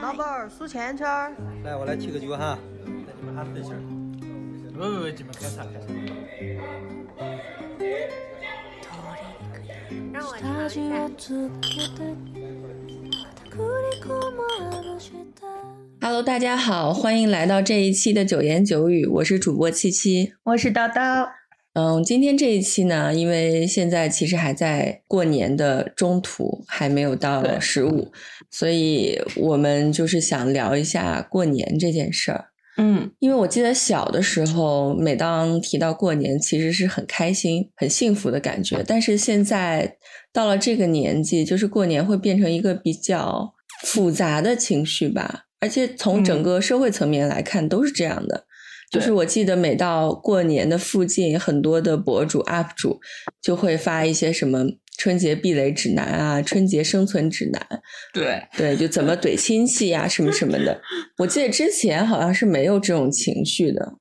老板儿数钱钱儿。来，我来提个酒哈。那你们喊对儿。不不不，你们开啥开啥。让我尝一下。Hello，大家好，欢迎来到这一期的九言九语，我是主播七七，我是叨叨。嗯，今天这一期呢，因为现在其实还在过年的中途，还没有到十五，所以我们就是想聊一下过年这件事儿。嗯，因为我记得小的时候，每当提到过年，其实是很开心、很幸福的感觉。但是现在到了这个年纪，就是过年会变成一个比较复杂的情绪吧。而且从整个社会层面来看，都是这样的。就是我记得每到过年的附近，很多的博主 UP 主就会发一些什么春节避雷指南啊、春节生存指南。对对，就怎么怼亲戚呀，什么什么的。我记得之前好像是没有这种情绪的。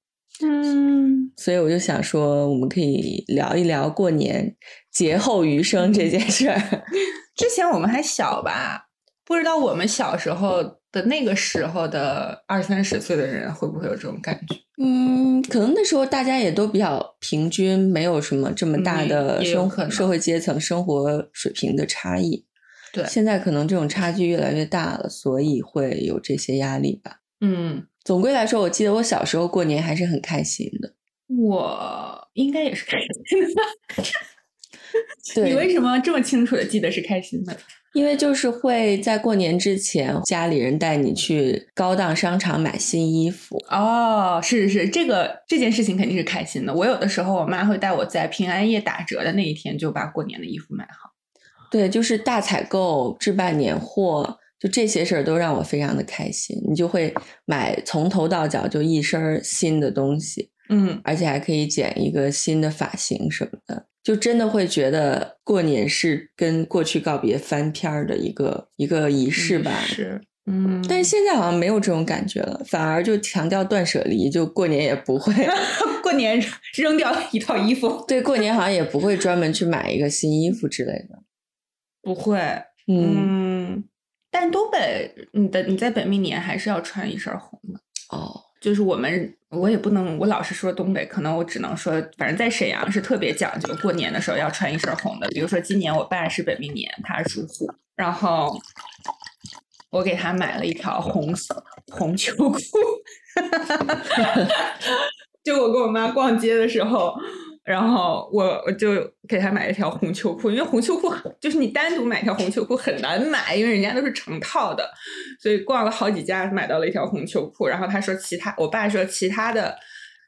嗯，所以我就想说，我们可以聊一聊过年劫后余生这件事儿。之前我们还小吧，不知道我们小时候。的那个时候的二三十岁的人会不会有这种感觉？嗯，可能那时候大家也都比较平均，没有什么这么大的生社会阶层、生活水平的差异。对，现在可能这种差距越来越大了，所以会有这些压力吧。嗯，总归来说，我记得我小时候过年还是很开心的。我应该也是开心的。你为什么这么清楚的记得是开心的？因为就是会在过年之前，家里人带你去高档商场买新衣服哦，是是是，这个这件事情肯定是开心的。我有的时候，我妈会带我在平安夜打折的那一天就把过年的衣服买好。对，就是大采购、置办年货，就这些事儿都让我非常的开心。你就会买从头到脚就一身新的东西，嗯，而且还可以剪一个新的发型什么的。就真的会觉得过年是跟过去告别翻篇儿的一个一个仪式吧？是，嗯。但是现在好像没有这种感觉了，反而就强调断舍离，就过年也不会 过年扔掉一套衣服。对，过年好像也不会专门去买一个新衣服之类的。不会，嗯。但东北，你的你在本命年还是要穿一身红的哦。就是我们，我也不能，我老是说东北，可能我只能说，反正在沈阳是特别讲究，过年的时候要穿一身红的。比如说今年我爸是本命年，他是属虎，然后我给他买了一条红色红秋裤，就我跟我妈逛街的时候。然后我我就给他买了一条红秋裤，因为红秋裤就是你单独买条红秋裤很难买，因为人家都是成套的，所以逛了好几家买到了一条红秋裤。然后他说其他，我爸说其他的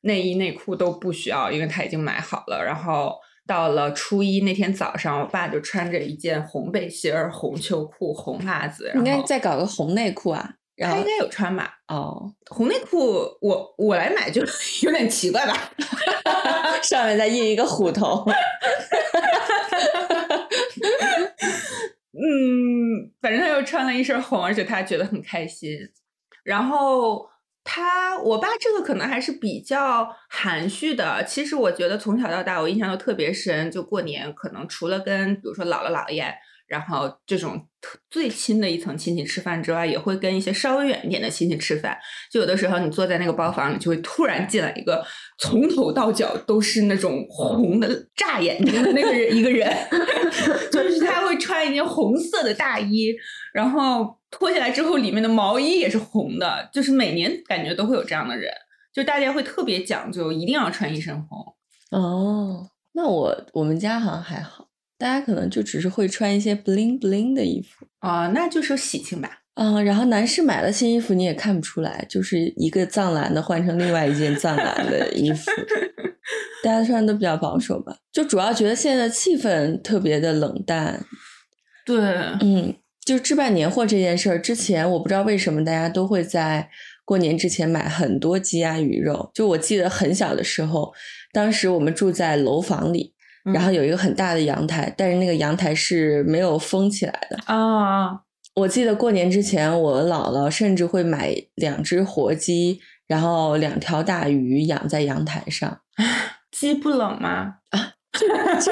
内衣内裤都不需要，因为他已经买好了。然后到了初一那天早上，我爸就穿着一件红背心儿、红秋裤、红袜子，应该再搞个红内裤啊。他应该有穿吧？哦，红内裤我我来买就 有点奇怪吧？上面再印一个虎头。嗯，反正他又穿了一身红，而且他觉得很开心。然后他，我爸这个可能还是比较含蓄的。其实我觉得从小到大，我印象都特别深。就过年，可能除了跟比如说姥姥姥爷。然后这种最亲的一层亲戚吃饭之外，也会跟一些稍微远一点的亲戚吃饭。就有的时候你坐在那个包房里，就会突然进来一个从头到脚都是那种红的炸眼睛的那个人，一个人，就是他会穿一件红色的大衣，然后脱下来之后里面的毛衣也是红的。就是每年感觉都会有这样的人，就大家会特别讲究，一定要穿一身红。哦，那我我们家好像还好。大家可能就只是会穿一些 bling bling 的衣服啊，那就是喜庆吧。嗯，然后男士买了新衣服，你也看不出来，就是一个藏蓝的换成另外一件藏蓝的衣服。大家穿的都比较保守吧，就主要觉得现在气氛特别的冷淡。对，嗯，就置办年货这件事儿，之前我不知道为什么大家都会在过年之前买很多鸡鸭鱼肉。就我记得很小的时候，当时我们住在楼房里。然后有一个很大的阳台，但是那个阳台是没有封起来的啊。我记得过年之前，我姥姥甚至会买两只活鸡，然后两条大鱼养在阳台上。鸡不冷吗？啊，这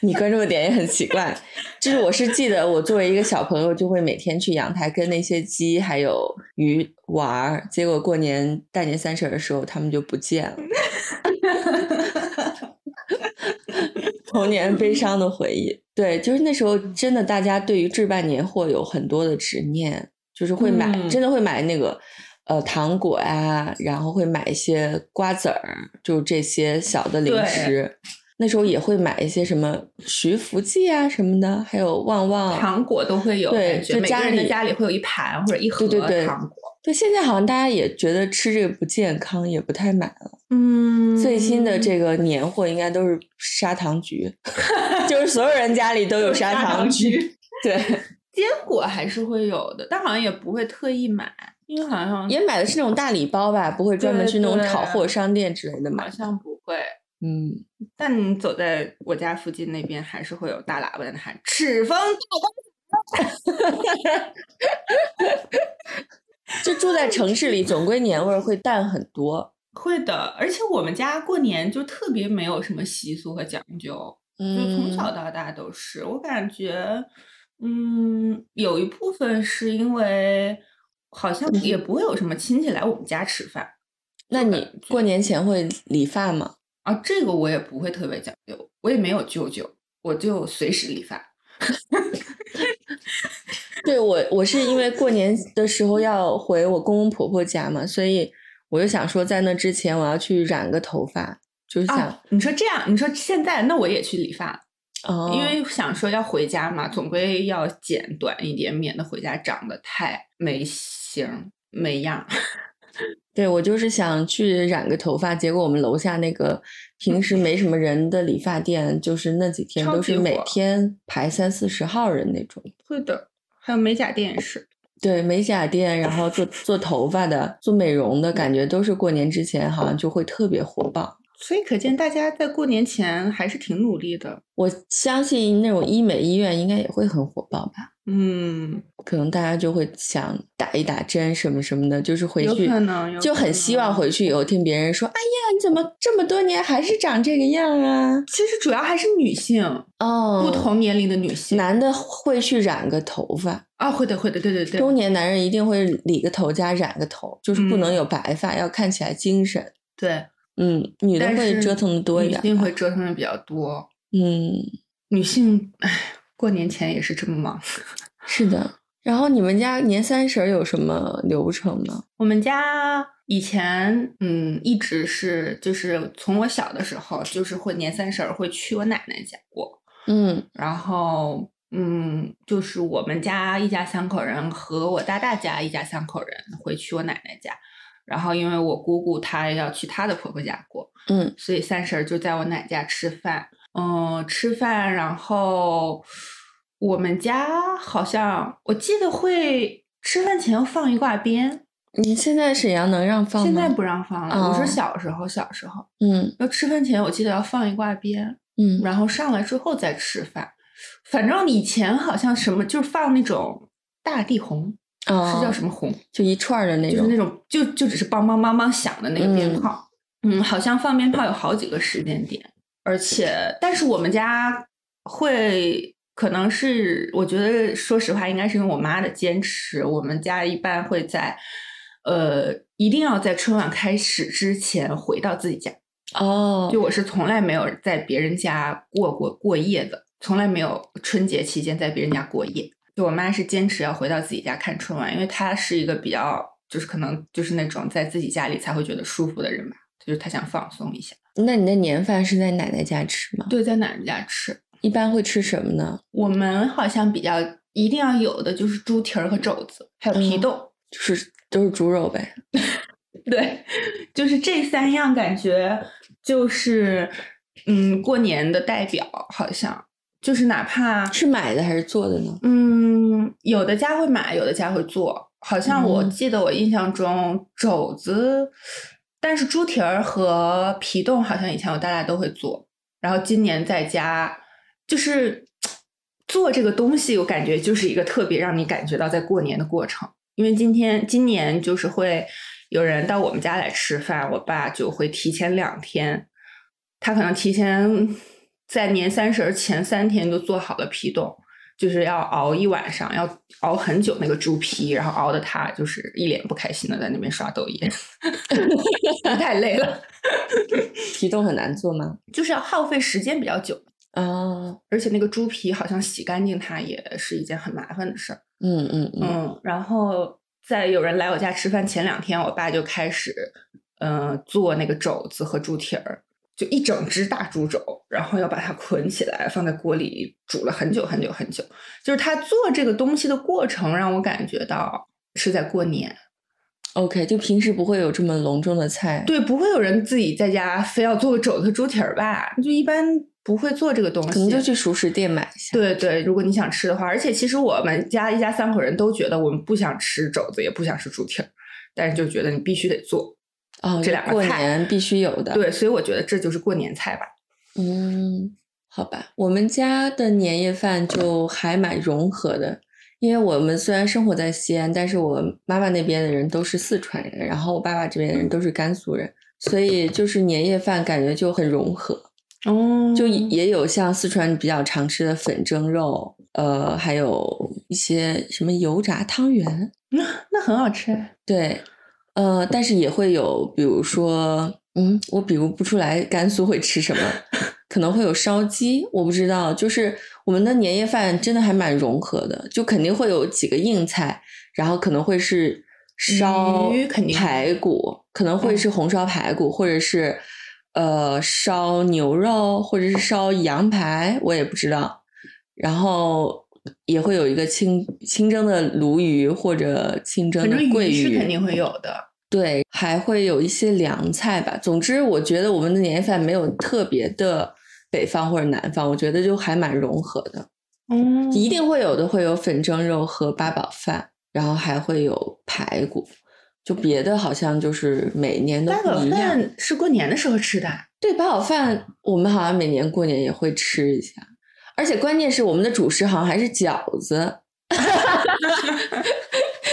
你关注的点也很奇怪，就是我是记得我作为一个小朋友，就会每天去阳台跟那些鸡还有鱼玩儿，结果过年大年三十的时候，它们就不见了。童年悲伤的回忆，对，就是那时候真的，大家对于置办年货有很多的执念，就是会买，嗯真的会买那个呃糖果呀、然后会买一些瓜子儿，就这些小的零食。那时候也会买一些什么徐福记啊什么的，还有旺旺糖果都会有，对就家里家里会有一盘或者一盒对对对糖果。对，现在好像大家也觉得吃这个不健康，也不太买了。嗯最新的这个年货应该都是砂糖橘，就是所有人家里都有砂糖橘。对，坚果还是会有的，但好像也不会特意买，因为好像也买的是那种大礼包吧，不会专门去那种炒货商店之类的买好。像不会。嗯，但你走在我家附近那边，还是会有大喇叭在那喊“赤峰大 就住在城市里，总归年味儿会淡很多。会的，而且我们家过年就特别没有什么习俗和讲究，就从嗯，小到大都是。我感觉，嗯，有一部分是因为好像也不会有什么亲戚来我们家吃饭那你过年前会理发吗？啊，这个我也不会特别讲究，我也没有舅舅，我就随时理发。对我，我是因为过年的时候要回我公公婆婆家嘛，所以我就想说，在那之前我要去染个头发，就是想，啊，你说这样，你说现在那我也去理发，哦，因为想说要回家嘛，总归要剪短一点，免得回家长得太没型没样。对我就是想去染个头发，结果我们楼下那个平时没什么人的理发店，就是那几天都是每天排三四十号人那种。会的，还有美甲店也是。对美甲店，然后做做头发的、做美容的，感觉都是过年之前好像就会特别火爆。所以可见大家在过年前还是挺努力的。我相信那种医美医院应该也会很火爆吧。嗯，可能大家就会想打一打针什么什么的，就是回有去可能有就很希望回去以后听别人说：“哎呀，你怎么这么多年还是长这个样啊其实主要还是女性，？”哦，不同年龄的女性。男的会去染个头发，啊，会的，会的，对对对。中年男人一定会理个头加染个头，就是不能嗯有白发，要看起来精神。对，嗯，女的会折腾的多一点吧。女性会折腾的比较多。嗯，女性，唉，过年前也是这么忙。是的。然后你们家年三十儿有什么流程吗？我们家以前嗯一直是就是从我小的时候就是会年三十儿会去我奶奶家过，嗯然后嗯就是我们家一家三口人和我大大家一家三口人会去我奶奶家，然后因为我姑姑她要去她的婆婆家过，嗯所以三婶儿就在我奶家吃饭，嗯，吃饭，然后我们家好像我记得会吃饭前要放一挂鞭，你现在沈阳能让放吗？现在不让放了。我哦是小时候，小时候嗯要吃饭前，我记得要放一挂鞭，嗯然后上来之后再吃饭。反正以前好像什么就是放那种大地红，哦，是叫什么红？就一串儿的那种。就是那种就就只是梆梆梆梆响的那个鞭炮。嗯好像放鞭炮有好几个时间点，而且但是我们家会可能是我觉得说实话应该是因为我妈的坚持，我们家一般会在呃一定要在春晚开始之前回到自己家。哦，就我是从来没有在别人家过过过夜的，从来没有春节期间在别人家过夜。就我妈是坚持要回到自己家看春晚，因为她是一个比较就是可能就是那种在自己家里才会觉得舒服的人吧，就是她想放松一下。那你的年饭是在奶奶家吃吗？对，在奶奶家吃，一般会吃什么呢？我们好像比较一定要有的就是猪蹄儿和肘子，还有皮嗯。就是都是猪肉呗。对，就是这三样，感觉就是嗯过年的代表，好像就是哪怕是买的还是做的呢？嗯，有的家会买，有的家会做。好像我嗯记得我印象中肘子，但是猪蹄儿和皮冻好像以前我大家都会做。然后今年在家就是做这个东西，我感觉就是一个特别让你感觉到在过年的过程。因为今天今年就是会有人到我们家来吃饭，我爸就会提前两天，他可能提前在年三十儿前三天就做好了皮冻，就是要熬一晚上，要熬很久那个猪皮，然后熬的他就是一脸不开心的在那边刷抖音，太累了，皮冻很难做吗？就是要耗费时间比较久，啊，而且那个猪皮好像洗干净它也是一件很麻烦的事儿。嗯嗯嗯，嗯，然后在有人来我家吃饭前两天，我爸就开始嗯、呃做那个肘子和猪蹄儿，就一整只大猪肘，然后要把它捆起来，放在锅里煮了很久很久很久。就是他做这个东西的过程，让我感觉到是在过年。OK，就平时不会有这么隆重的菜。对，不会有人自己在家非要做个肘子猪蹄儿吧？就一般不会做这个东西，可能就去熟食店买一下。对对，如果你想吃的话，而且其实我们家一家三口人都觉得我们不想吃肘子，也不想吃猪蹄儿，但是就觉得你必须得做。哦，这两个过年必须有的。，对，所以我觉得这就是过年菜吧。嗯，好吧，我们家的年夜饭就还蛮融合的，因为我们虽然生活在西安，但是我妈妈那边的人都是四川人，然后我爸爸这边的人都是甘肃人，所以就是年夜饭感觉就很融合。哦就也有像四川比较常吃的粉蒸肉，呃，还有一些什么油炸汤圆，那那很好吃。对，呃，但是也会有，比如说，嗯，我比如不出来甘肃会吃什么，可能会有烧鸡，我不知道，就是我们的年夜饭真的还蛮融合的，就肯定会有几个硬菜，然后可能会是烧鱼肯定排骨，可能会嗯是红烧排骨，或者是呃烧牛肉，或者是烧羊排，我也不知道。然后也会有一个清清蒸的鲈鱼或者清蒸的桂鱼，鱼是肯定会有的。对，还会有一些凉菜吧。总之，我觉得我们的年夜饭没有特别的北方或者南方，我觉得就还蛮融合的。嗯一定会有的，会有粉蒸肉和八宝饭，然后还会有排骨。就别的好像就是每年都八宝不一样。饭是过年的时候吃的啊。对，八宝饭我们好像每年过年也会吃一下，而且关键是我们的主食好像还是饺子，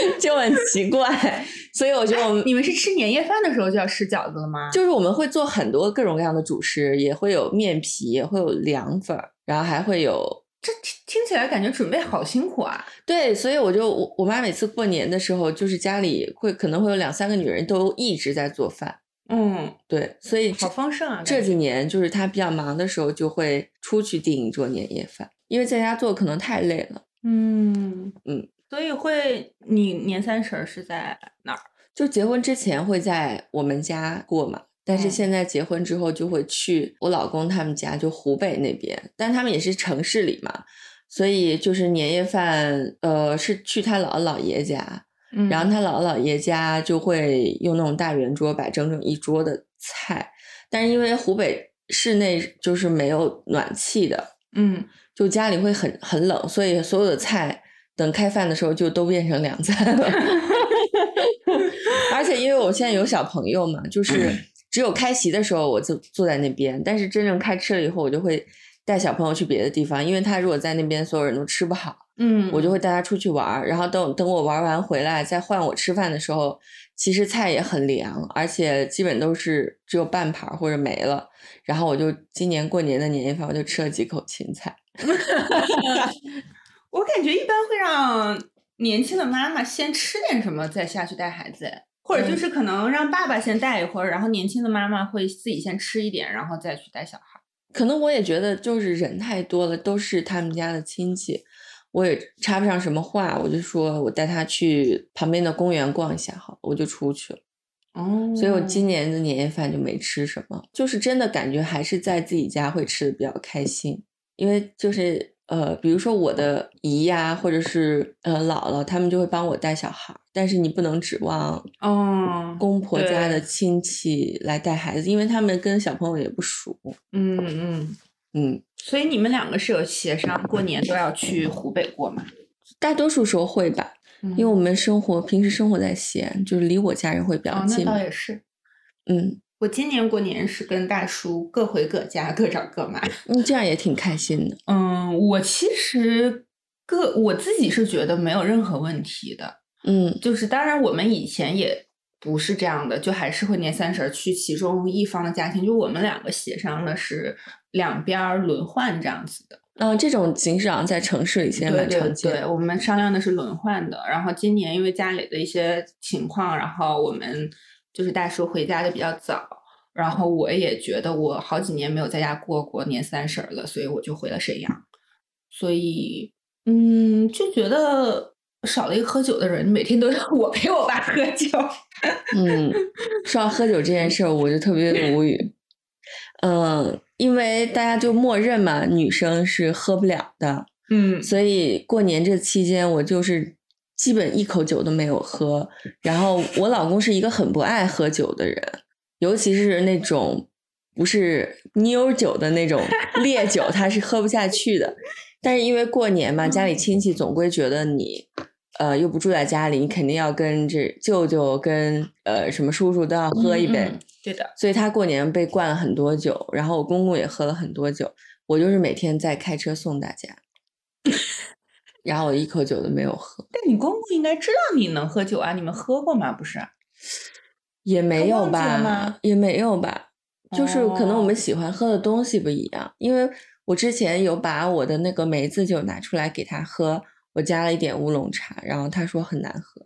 就很奇怪。所以我觉得我们你们是吃年夜饭的时候就要吃饺子了吗？就是我们会做很多各种各样的主食，也会有面皮，也会有凉粉儿，然后还会有这听听起来感觉准备好辛苦啊。对，所以我就我我妈每次过年的时候，就是家里会可能会有两三个女人都一直在做饭，嗯，对，所以好丰盛啊。这几年就是她比较忙的时候，就会出去订一桌年夜饭，因为在家做可能太累了。嗯嗯，所以会你年三十儿是在哪儿？就结婚之前会在我们家过嘛，但是嗯。现在结婚之后就会去我老公他们家，就湖北那边，但他们也是城市里嘛，所以就是年夜饭，呃，是去他姥姥姥爷家，嗯然后他姥姥姥爷家就会用那种大圆桌摆整整一桌的菜，但是因为湖北室内就是没有暖气的，嗯，就家里会很很冷，所以所有的菜等开饭的时候就都变成凉菜了。而且因为我现在有小朋友嘛，就是只有开席的时候我就坐在那边，但是真正开吃了以后，我就会带小朋友去别的地方，因为他如果在那边所有人都吃不好，嗯，我就会带他出去玩儿。然后等等我玩完回来再换我吃饭的时候，其实菜也很凉，而且基本都是只有半盘儿或者没了。然后我就今年过年的年夜饭，我就吃了几口芹菜。我感觉一般会让年轻的妈妈先吃点什么，再下去带孩子，或者就是可能让爸爸先带一会儿，然后年轻的妈妈会自己先吃一点，然后再去带小孩。可能我也觉得就是人太多了，都是他们家的亲戚，我也插不上什么话，我就说我带他去旁边的公园逛一下好了，我就出去了。哦所以我今年的年夜饭就没吃什么，就是真的感觉还是在自己家会吃的比较开心，因为就是呃，比如说我的姨呀，或者是呃姥姥，他们就会帮我带小孩儿，但是你不能指望哦，公婆家的亲戚来带孩子，因为他们跟小朋友也不熟。嗯嗯，嗯，所以你们两个是有协商过年都要去湖北过吗？大多数时候会吧，因为我们生活平时生活在西安，就是离我家人会比较哦，那近嘛。倒也是。嗯，我今年过年是跟大叔各回各家，各找各妈。嗯，这样也挺开心的。嗯，我其实个我自己是觉得没有任何问题的。嗯就是当然我们以前也不是这样的，就还是会年三十儿去其中一方的家庭，就我们两个协商的是两边儿轮换这样子的。嗯、这种形式好像在城市里现在蛮常见对，我们商量的是轮换的。然后今年因为家里的一些情况，然后我们就是大叔回家的比较早，然后我也觉得我好几年没有在家过过年三十儿了，所以我就回了沈阳。所以，嗯，就觉得少了一个喝酒的人，每天都要 我陪我爸喝酒。嗯，说到喝酒这件事儿，我就特别的无语。嗯，因为大家就默认嘛，女生是喝不了的，嗯所以过年这期间我就是基本一口酒都没有喝。然后我老公是一个很不爱喝酒的人，尤其是那种不是妞儿酒的那种 烈酒，他是喝不下去的。但是因为过年嘛，家里亲戚总归觉得你，呃，又不住在家里，你肯定要跟这舅舅跟呃什么叔叔都要喝一杯。嗯嗯对的，所以他过年被灌了很多酒，然后我公公也喝了很多酒，我就是每天在开车送大家，然后我一口酒都没有喝，但你公公应该知道你能喝酒啊，你们喝过吗？不是？也没有吧，也没有吧，就是可能我们哦喜欢喝的东西不一样，因为我之前有把我的那个梅子酒拿出来给他喝，我加了一点乌龙茶，然后他说很难喝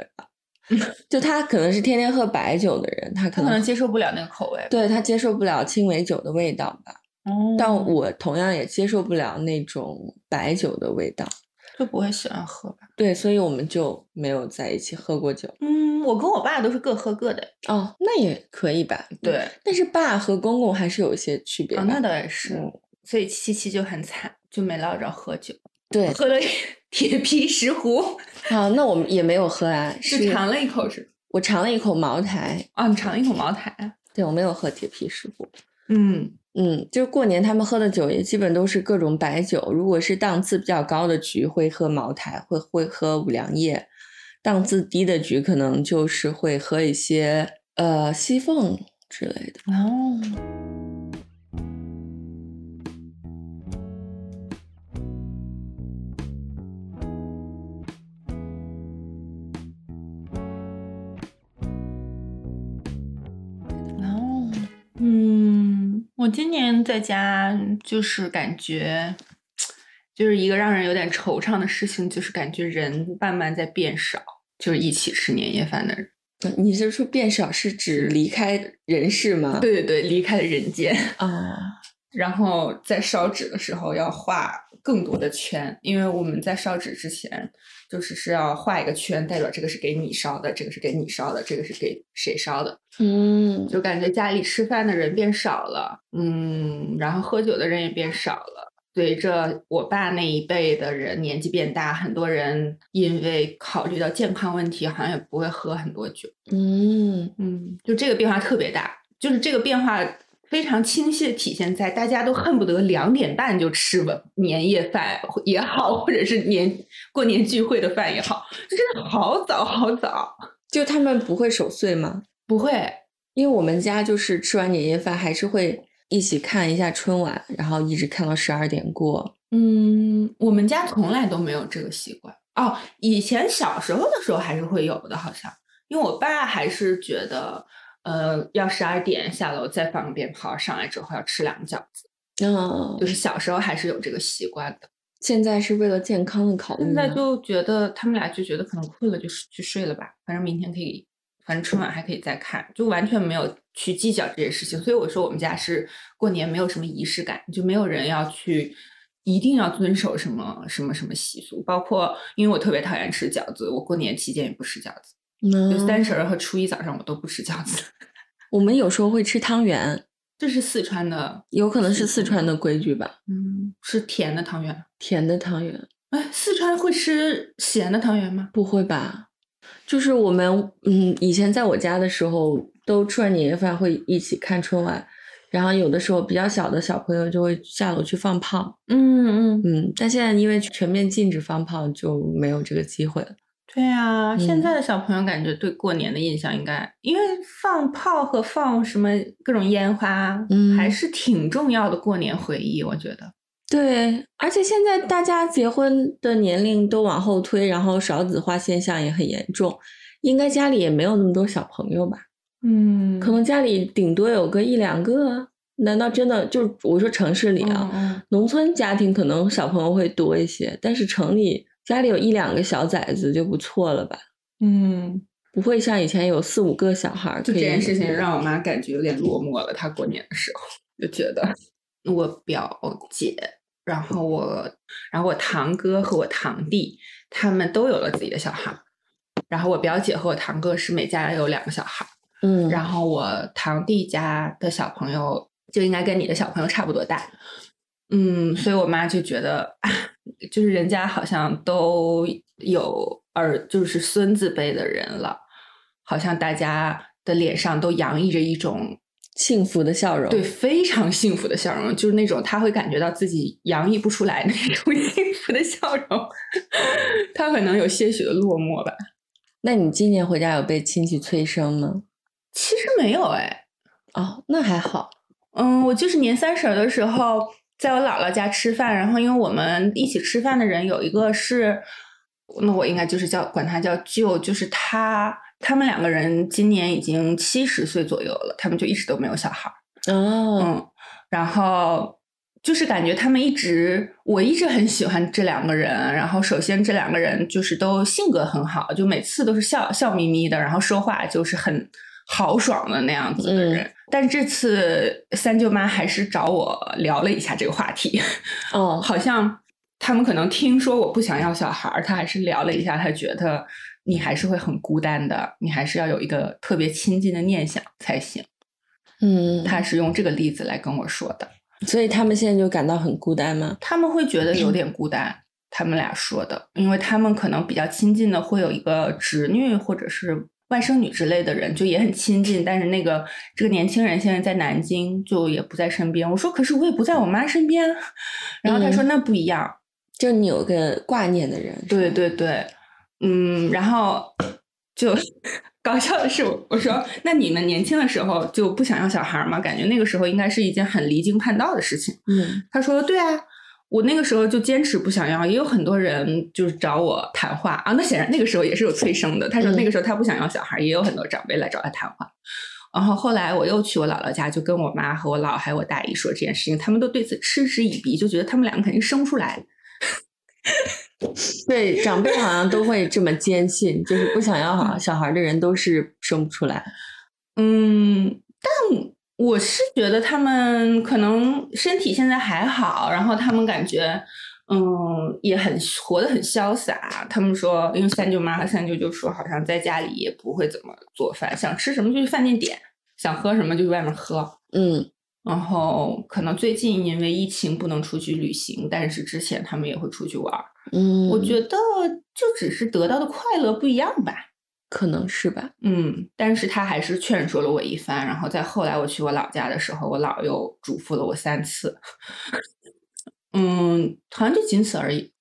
就他可能是天天喝白酒的人，他可能他可能接受不了那个口味。对他接受不了青梅酒的味道吧。哦但我同样也接受不了那种白酒的味道，就不会喜欢喝吧？对，所以我们就没有在一起喝过酒。嗯，我跟我爸都是各喝各的。哦，那也可以吧？对，但是爸和公公还是有一些区别。那倒也是。嗯所以七七就很惨，就没捞着喝酒，对，喝 了铁皮石斛，啊，那我们也没有喝啊，就是尝了一口是。我尝了一口茅台，啊，你尝了一口茅台。对我没有喝铁皮石斛。嗯，嗯，就过年他们喝的酒也基本都是各种白酒，如果是档次比较高的局会喝茅台，会会喝五粮液；档次低的局可能就是会喝一些呃西凤之类的。哦，哦，我今年在家就是感觉，就是一个让人有点惆怅的事情，就是感觉人慢慢在变少，就是一起吃年夜饭的人。呃你是说变少是指离开人世吗？对对对，离开了人间。啊，然后在烧纸的时候要画更多的圈，因为我们在烧纸之前就是是要画一个圈，代表这个是给你烧的，这个是给你烧的，这个是给谁烧的，嗯，就感觉家里吃饭的人变少了，嗯，然后喝酒的人也变少了。随着我爸那一辈的人年纪变大，很多人因为考虑到健康问题，好像也不会喝很多酒。嗯，嗯，就这个变化特别大，就是这个变化非常清晰的体现在大家都恨不得两点半就吃完年夜饭也好，或者是年过年聚会的饭也好，就真的好早好早。就他们不会守岁吗？不会，因为我们家就是吃完年夜饭还是会一起看一下春晚，然后一直看到十二点过。嗯，我们家从来都没有这个习惯。哦，以前小时候的时候还是会有的，好像，因为我爸还是觉得，呃，要十二点下楼再放个鞭炮，上来之后要吃两个饺子，嗯就，是小时候还是有这个习惯的。现在是为了健康的考虑。现在就觉得他们俩就觉得可能困了，就是去睡了吧，反正明天可以，反正春晚还可以再看，就完全没有去计较这些事情。所以我说我们家是过年没有什么仪式感，就没有人要去一定要遵守什么什么什么习俗，包括因为我特别讨厌吃饺子，我过年期间也不吃饺子，就嗯三十儿和初一早上我都不吃饺子。我们有时候会吃汤圆，这是四川的，有可能是四川的规矩吧，嗯，是甜的汤圆。甜的汤圆。哎，四川会吃咸的汤圆吗？不会吧？就是我们嗯，以前在我家的时候，都吃完年夜饭会一起看春晚，然后有的时候比较小的小朋友就会下楼去放炮，嗯嗯，嗯，但现在因为全面禁止放炮，就没有这个机会了。对啊，现嗯在的小朋友感觉对过年的印象应该，因为放炮和放什么各种烟花，嗯还是挺重要的过年回忆。我觉得，对，而且现在大家结婚的年龄都往后推，然后少子化现象也很严重。应该家里也没有那么多小朋友吧？嗯可能家里顶多有个一两个。难道真的就是我说城市里啊，嗯农村家庭可能小朋友会多一些，但是城里家里有一两个小崽子就不错了吧？嗯，不会像以前有四五个小孩儿。就这件事情让我妈感觉有点落寞了。她过年的时候就觉得我表姐，然后我，然后我堂哥和我堂弟他们都有了自己的小孩儿，然后我表姐和我堂哥是每家有两个小孩儿，嗯，然后我堂弟家的小朋友就应该跟你的小朋友差不多大，嗯，所以我妈就觉得啊，就是人家好像都有儿，就是孙子辈的人了，好像大家的脸上都洋溢着一种幸福的笑容。对非常幸福的笑容，就是那种他会感觉到自己洋溢不出来那种 幸福的笑容，他可能有些许的落寞吧。那你今年回家有被亲戚催生吗？其实没有哎，哦，那还好。嗯，我就是年三十儿的时候，在我姥姥家吃饭，然后因为我们一起吃饭的人有一个是，那我应该就是叫管他叫舅，就是他，他们两个人今年已经七十岁左右了，他们就一直都没有小孩儿，哦，嗯，然后就是感觉他们一直，我一直很喜欢这两个人，然后首先这两个人就是都性格很好，就每次都是笑笑眯眯的，然后说话就是很豪爽的那样子的人。但这次三舅妈还是找我聊了一下这个话题，哦，好像他们可能听说我不想要小孩儿，他还是聊了一下，他觉得你还是会很孤单的，你还是要有一个特别亲近的念想才行。嗯，他是用这个例子来跟我说的。所以他们现在就感到很孤单吗？他们会觉得有点孤单，他们俩说的，因为他们可能比较亲近的会有一个侄女或者是外甥女之类的人，就也很亲近。但是那个这个年轻人现在在南京，就也不在身边。我说，可是我也不在我妈身边啊。然后他说，那不一样。就你有个挂念的人。对对对，嗯，然后就 搞笑的是，我我说，那你们年轻的时候就不想要小孩吗？感觉那个时候应该是一件很离经叛道的事情。嗯他说：“对啊，我那个时候就坚持不想要，也有很多人就是找我谈话啊。那显然那个时候也是有催生的。他说嗯那个时候他不想要小孩，也有很多长辈来找他谈话。然后后来我又去我姥姥家，就跟我妈和我姥还有我大姨说这件事情，他们都对此嗤之以鼻，就觉得他们两个肯定生不出来。对，长辈好像都会这么坚信，就是不想要好小孩的人都是生不出来。嗯，但我是觉得他们可能身体现在还好，然后他们感觉。”嗯，也很活得很潇洒。他们说，因为三舅妈和三舅舅说，好像在家里也不会怎么做饭，想吃什么就去饭店点，想喝什么就去外面喝。嗯，然后可能最近因为疫情不能出去旅行，但是之前他们也会出去玩。嗯，我觉得就只是得到的快乐不一样吧。可能是吧。嗯，但是他还是劝说了我一番。然后在后来我去我老家的时候，我姥又嘱咐了我三次。嗯，好像就仅此而已。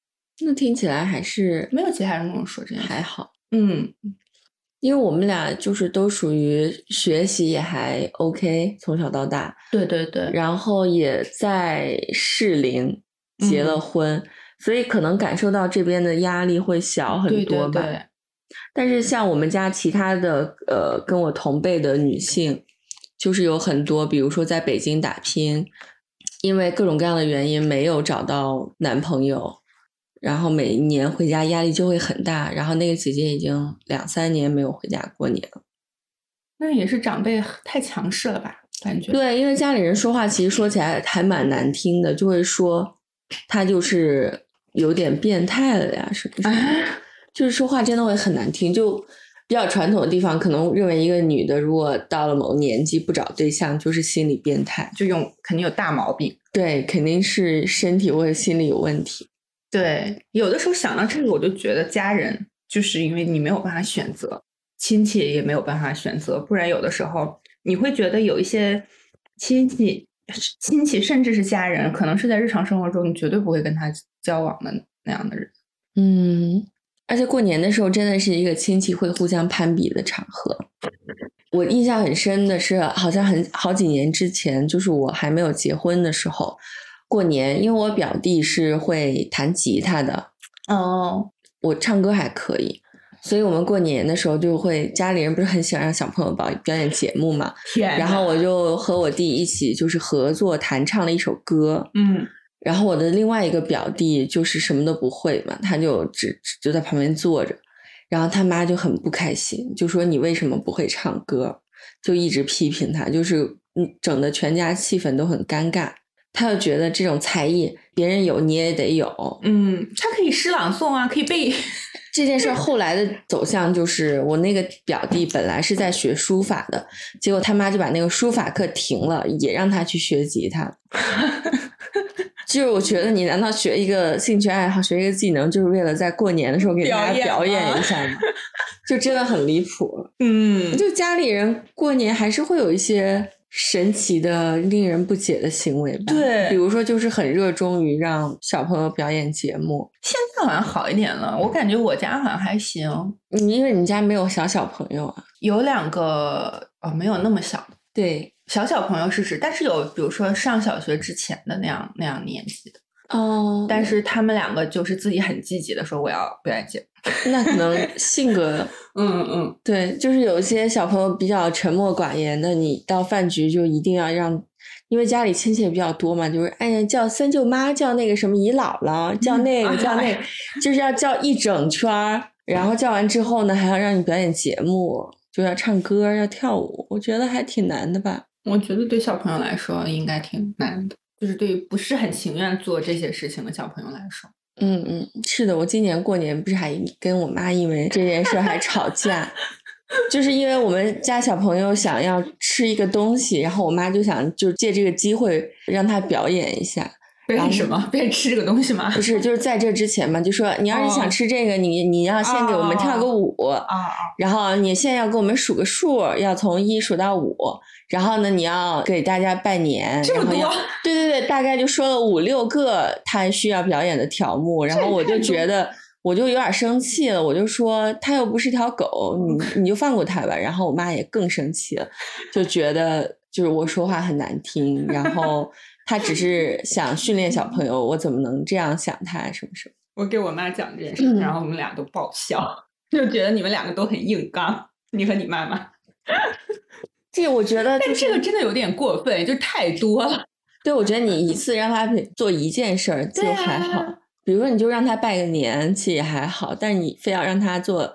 那听起来还是没有其他人跟我说这样。还好。嗯，因为我们俩就是都属于学习也还 OK，从小到大，对对对，然后也在适龄结了婚，所以可能感受到这边的压力会小很多吧。对对但是像我们家其他的呃跟我同辈的女性，就是有很多，比如说在北京打拼，因为各种各样的原因没有找到男朋友，然后每一年回家压力就会很大。然后那个姐姐已经两三年没有回家过年了。那也是长辈太强势了吧？感觉。对，因为家里人说话其实说起来还蛮难听的，就会说他就是有点变态了呀，是不是？就是说话真的会很难听，就比较传统的地方，可能认为一个女的如果到了某个年纪不找对象，就是心理变态。就有肯定有大毛病。对，肯定是身体或者心理有问题。对，有的时候想到这个，我就觉得家人就是因为你没有办法选择，亲戚也没有办法选择，不然有的时候你会觉得有一些亲戚、亲戚甚至是家人，可能是在日常生活中你绝对不会跟他交往的那样的人。嗯，而且过年的时候真的是一个亲戚会互相攀比的场合。我印象很深的是，好像很好几年之前，就是我还没有结婚的时候，过年，因为我表弟是会弹吉他的，哦，我唱歌还可以，所以我们过年的时候就会家里人不是很喜欢让小朋友表表演节目嘛，然后我就和我弟一起就是合作弹唱了一首歌，嗯然后我的另外一个表弟就是什么都不会嘛，他就只就在旁边坐着，然后他妈就很不开心，就说你为什么不会唱歌，就一直批评他，就是嗯整的全家气氛都很尴尬。他就觉得这种才艺别人有你也得有，嗯，他可以诗朗诵啊，可以背。这件事儿后来的走向就是，我那个表弟本来是在学书法的，结果他妈就把那个书法课停了，也让他去学吉他。就是我觉得，你难道学一个兴趣爱好、学一个技能，就是为了在过年的时候给大家表演一下吗？就真的很离谱。嗯就家里人过年还是会有一些神奇的、令人不解的行为吧。对比如说就是很热衷于让小朋友表演节目。现在好像好一点了，我感觉我家好像还行，你，因为你家没有小小朋友啊。有两个哦，没有那么小，对，小小朋友是指，但是有比如说上小学之前的那样那样年纪的，哦但是他们两个就是自己很积极的说我要表演节目。那可能性格 嗯嗯，对，就是有一些小朋友比较沉默寡言的，你到饭局就一定要让，因为家里亲戚也比较多嘛，就是哎呀叫三舅妈，叫那个什么姨姥姥，叫那 个、叫那个，就是要叫一整圈儿，然后叫完之后呢，还要让你表演节目，就要唱歌要跳舞，我觉得还挺难的吧。我觉得对小朋友来说应该挺难的，就是对于不是很情愿做这些事情的小朋友来说。嗯嗯，是的，我今年过年不是还跟我妈因为这件事儿还吵架，就是因为我们家小朋友想要吃一个东西，然后我妈就想就借这个机会让他表演一下，表演什么？表演吃这个东西吗？不是就是在这之前嘛，就说你要是哦想吃这个，你你要先给我们跳个舞，啊啊！然后你现在要给我们数个数，要从一数到五，然后呢你要给大家拜年，这么多对对对，大概就说了五六个他需要表演的条目，然后我就觉得我就有点生气了，我就说他又不是条狗，你你就放过他吧。然后我妈也更生气了，就觉得就是我说话很难听，然后 他只是想训练小朋友，我怎么能这样想他什么什么？我给我妈讲这件事，然后我们俩都爆笑，就觉得你们两个都很硬刚，你和你妈妈。这我觉得就是但这个真的有点过分，就太多了。对，我觉得你一次让他做一件事儿就还好，啊比如说你就让他拜个年，其实也还好，但是你非要让他做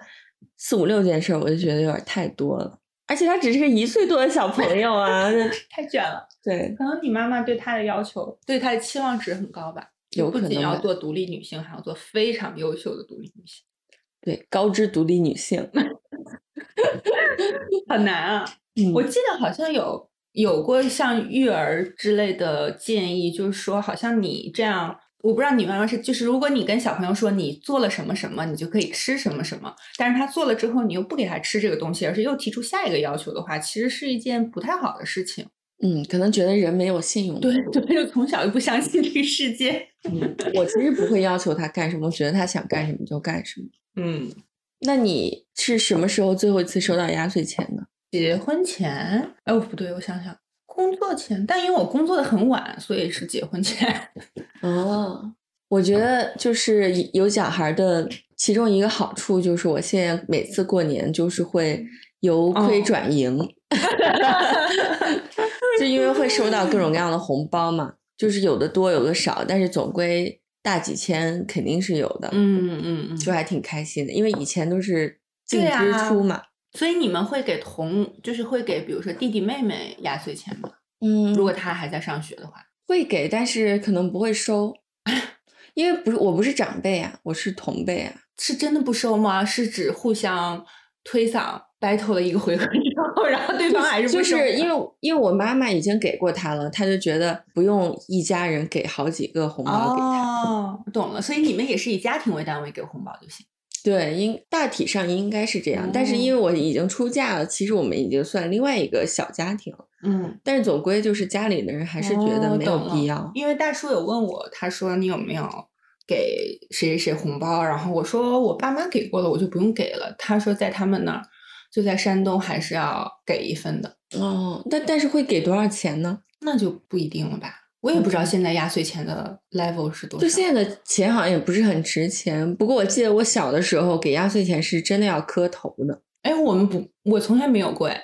四五六件事儿，我就觉得有点太多了。而且他只是个一岁多的小朋友啊，太卷了。对，可能你妈妈对他的要求，对他的期望值很高吧？有可不仅能要做独立女性，还要做非常优秀的独立女性，对，高知独立女性，很难啊。嗯我记得好像有有过像育儿之类的建议，就是说好像你这样，我不知道你妈妈是就是如果你跟小朋友说你做了什么什么，你就可以吃什么什么，但是他做了之后，你又不给他吃这个东西，而是又提出下一个要求的话，其实是一件不太好的事情。嗯，可能觉得人没有信用。对，对，就从小就不相信这个世界。嗯，我其实不会要求他干什么，我觉得他想干什么就干什么。嗯，那你是什么时候最后一次收到压岁钱呢？结婚前，哎，哦不对，我想想，工作前，但因为我工作的很晚，所以是结婚前。哦，我觉得就是有小孩的其中一个好处就是，我现在每次过年就是会由亏哦转盈，就因为会收到各种各样的红包嘛，就是有的多有的少，但是总归大几千肯定是有的，嗯嗯嗯就还挺开心的，因为以前都是净支啊出嘛。所以你们会给同，就是会给，比如说弟弟妹妹压岁钱吗？嗯，如果他还在上学的话，会给，但是可能不会收，因为不是我不是长辈啊，我是同辈啊。是真的不收吗？是指互相推搡 battle 了一个回合之后，然后对方还是不收就收是因为因为我妈妈已经给过他了，他就觉得不用一家人给好几个红包给他。哦，懂了。所以你们也是以家庭为单位给红包就行。对，应大体上应该是这样。但是因为我已经出嫁了，其实我们已经算另外一个小家庭了。嗯，但是总归就是家里的人还是觉得没有必要。因为大叔有问我，他说你有没有给谁谁谁红包？然后我说我爸妈给过了，我就不用给了。他说在他们那儿，就在山东还是要给一份的，哦，但但是会给多少钱呢？那就不一定了吧。我也不知道现在压岁钱的 level 是多少。就现在的钱好像也不是很值钱，不过我记得我小的时候给压岁钱是真的要磕头的。哎，我们不，我从来没有过哎。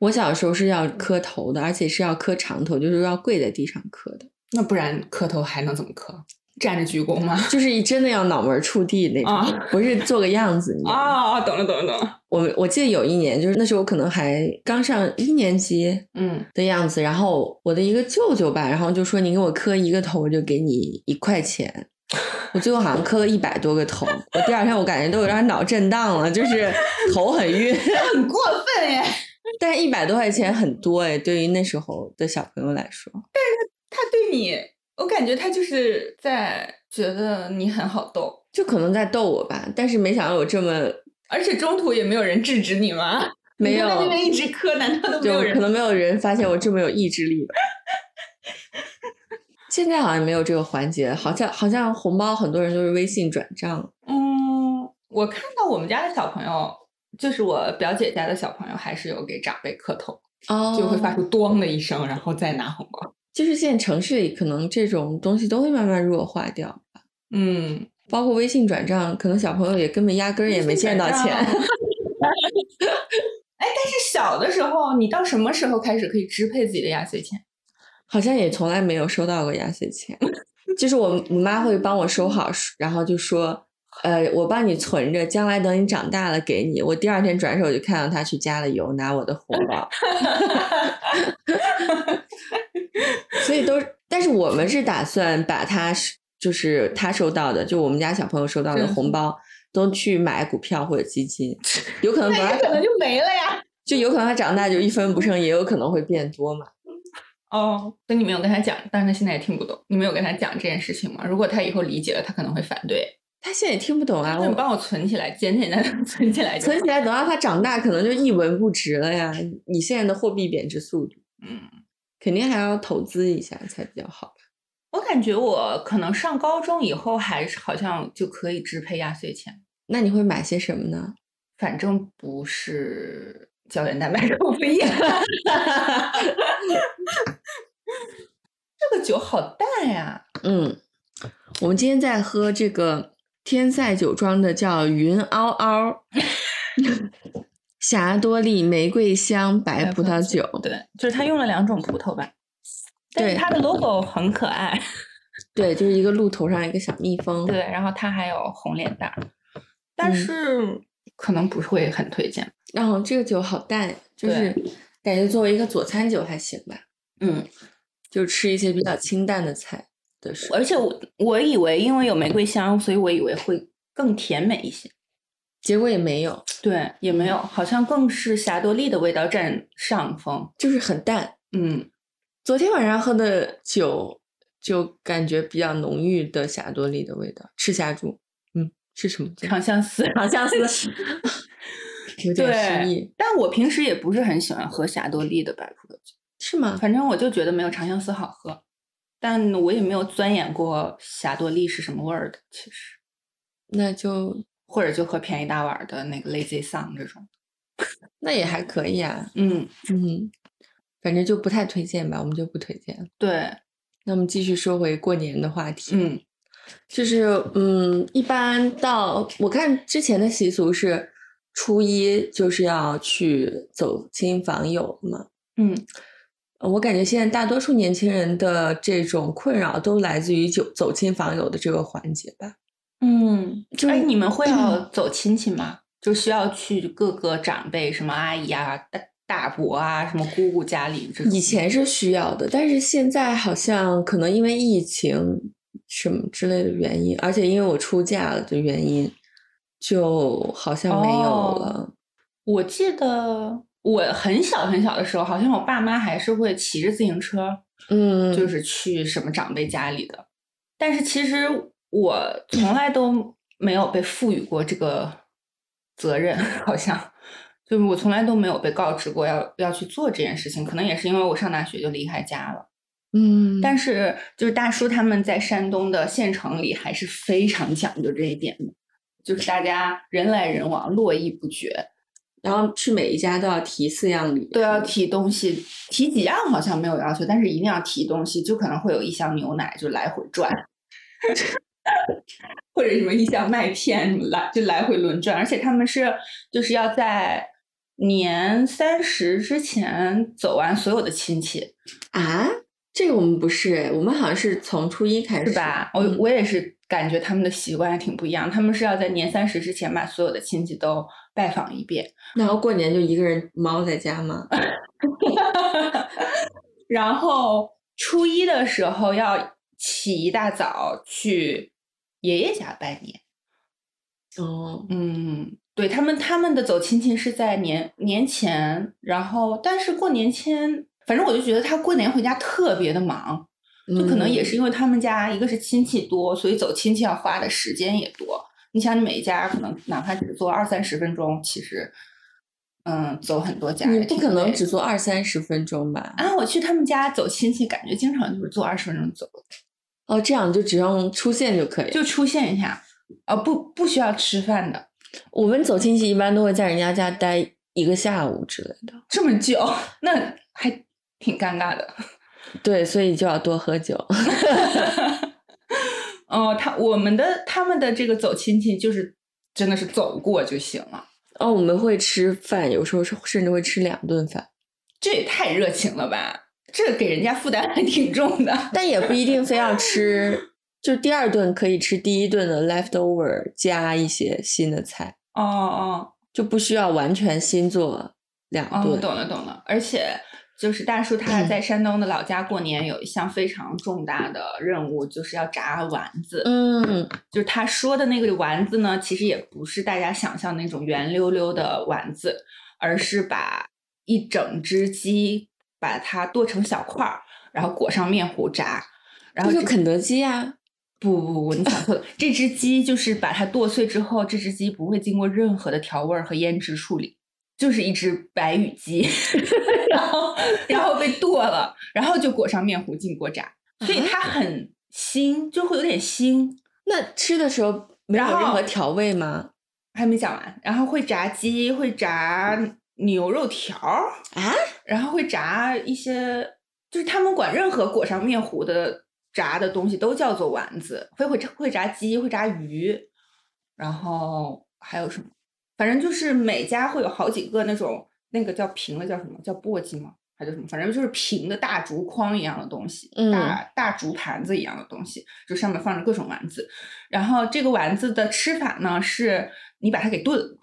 我小的时候是要磕头的，而且是要磕长头，就是要跪在地上磕的。那不然磕头还能怎么磕？站着鞠躬吗？就是真的要脑门触地那种，不是做个样子。啊，懂了，懂了，懂了。我我记得有一年，就是那时候我可能还刚上一年级，嗯的样子。然后我的一个舅舅吧，然后就说：“你给我磕一个头，我就给你一块钱。”我最后好像磕了一百多个头。我第二天我感觉都有点脑震荡了，就是头很晕，很过分耶。但是一百多块钱很多哎，对于那时候的小朋友来说。但是他他对你。我感觉他就是在觉得你很好逗，就可能在逗我吧。但是没想到有这么，而且中途也没有人制止你吗？没有，在那边一直磕，难道都没有人？可能没有人发现我这么有意志力吧。现在好像没有这个环节，好像好像红包很多人都是微信转账。嗯，我看到我们家的小朋友，就是我表姐家的小朋友，还是有给长辈磕头，哦，就会发出“咚”的一声，然后再拿红包。就是现在城市里可能这种东西都会慢慢弱化掉吧，嗯，包括微信转账，可能小朋友也根本压根儿也没见到钱。哎，但是小的时候，你到什么时候开始可以支配自己的压岁钱？好像也从来没有收到过压岁钱，就是我我妈会帮我收好，然后就说，呃，我帮你存着，将来等你长大了给你。我第二天转手就看到她去加了油，拿我的红包。所以都，但是我们是打算把他就是他收到的，就我们家小朋友收到的红包，都去买股票或者基金，有可能等他可能就没了呀，就有可能他长大就一分不剩，也有可能会变多嘛。哦，所以你没有跟他讲，但是他现在也听不懂，你没有跟他讲这件事情吗？如果他以后理解了，他可能会反对。他现在也听不懂啊，你帮我存起来，简简单单存起来，存起来，等到他长大，可能就一文不值了呀。你现在的货币贬值速度，嗯。肯定还要投资一下才比较好吧。我感觉我可能上高中以后还是好像就可以支配压岁钱。那你会买些什么呢？反正不是胶原蛋白口服液。这个酒好淡呀。嗯，我们今天在喝这个天赛酒庄的叫云嗷嗷。霞多丽玫瑰香白葡萄酒，对，就是它用了两种葡萄吧。但是它的 logo 很可爱。对，就是一个鹿头上一个小蜜蜂。对，然后它还有红脸蛋，但是可能不会很推荐。然后这个酒好淡，就是感觉作为一个佐餐酒还行吧。嗯，就吃一些比较清淡的菜的时候。而且我我以为因为有玫瑰香，所以我以为会更甜美一些。结果也没有，对，也没有，好像更是霞多丽的味道占上风，就是很淡。嗯，昨天晚上喝的酒就感觉比较浓郁的霞多丽的味道，赤霞珠，嗯，是什么？长相思，长相思，有点诗意。但我平时也不是很喜欢喝霞多丽的白葡萄酒，是吗？反正我就觉得没有长相思好喝，但我也没有钻研过霞多丽是什么味儿的，其实，那就。或者就喝便宜大碗的那个 Lazy Sun 这种，那也还可以啊。嗯嗯，反正就不太推荐吧，我们就不推荐。对，那我们继续说回过年的话题。嗯，就是嗯，一般到我看之前的习俗是初一就是要去走亲访友嘛。嗯，我感觉现在大多数年轻人的这种困扰都来自于走走亲访友的这个环节吧。嗯，哎，你们会要 走亲戚吗？就需要去各个长辈，什么阿姨啊、大大伯啊、什么姑姑家里。以前是需要的，但是现在好像可能因为疫情什么之类的原因，而且因为我出嫁了的原因，就好像没有了。我记得我很小很小的时候，好像我爸妈还是会骑着自行车，嗯，就是去什么长辈家里的。但是其实。我从来都没有被赋予过这个责任，好像就是我从来都没有被告知过要要去做这件事情。可能也是因为我上大学就离开家了，嗯。但是就是大叔他们在山东的县城里还是非常讲究这一点的，就是大家人来人往，络绎不绝。然后去每一家都要提四样礼，都要提东西，提几样好像没有要求，但是一定要提东西，就可能会有一箱牛奶就来回转，或者什么一箱麦片来就来回轮转，而且他们是就是要在年三十之前走完所有的亲戚，啊。这个我们不是哎，我们好像是从初一开始是吧？我嗯我也是感觉他们的习惯还挺不一样，他们是要在年三十之前把所有的亲戚都拜访一遍，然后过年就一个人猫在家吗？然后初一的时候要起一大早去爷爷家拜年。哦，嗯，对他们他们的走亲戚是在年年前，然后但是过年前，反正我就觉得他过年回家特别的忙，就可能也嗯是因为他们家一个是亲戚多，所以走亲戚要花的时间也多。你想，你每一家可能哪怕只做二三十分钟，其实嗯，走很多家也你不可能只做二三十分钟吧？啊。我去他们家走亲戚，感觉经常就是做二十分钟走，哦，这样就只用出现就可以。就出现一下，啊，不不需要吃饭的，我们走亲戚一般都会在人家家待一个下午之类的。这么久，那还挺尴尬的。对，所以就要多喝酒。哦，他我们的他们的这个走亲戚就是真的是走过就行了，哦，我们会吃饭，有时候是甚至会吃两顿饭，这也太热情了吧！这给人家负担还挺重的。但也不一定非要吃。就第二顿可以吃第一顿的 leftover 加一些新的菜，哦哦就不需要完全新做两哦，顿。懂了懂了。而且就是大叔他在山东的老家过年有一项非常重大的任务，就是要炸丸子。嗯，就是他说的那个丸子呢，其实也不是大家想象那种圆溜溜的丸子，而是把一整只鸡把它剁成小块儿，然后裹上面糊炸。然后就肯德基啊？不不不，你想错了。这只鸡就是把它剁碎之后，这只鸡不会经过任何的调味儿和腌制处理，就是一只白羽鸡，然后然后被剁了，然后就裹上面糊进锅炸，所以它很腥，就会有点腥。那吃的时候没有任何调味吗？还没讲完，然后会炸鸡，会炸牛肉条儿，啊？然后会炸一些，就是他们管任何裹上面糊的炸的东西都叫做丸子，会会会炸鸡，会炸鱼，然后还有什么？反正就是每家会有好几个那种那个叫平的叫什么叫簸箕吗？还是什么？反正就是平的大竹筐一样的东西，嗯大大竹盘子一样的东西，就上面放着各种丸子。然后这个丸子的吃法呢，是你把它给炖了。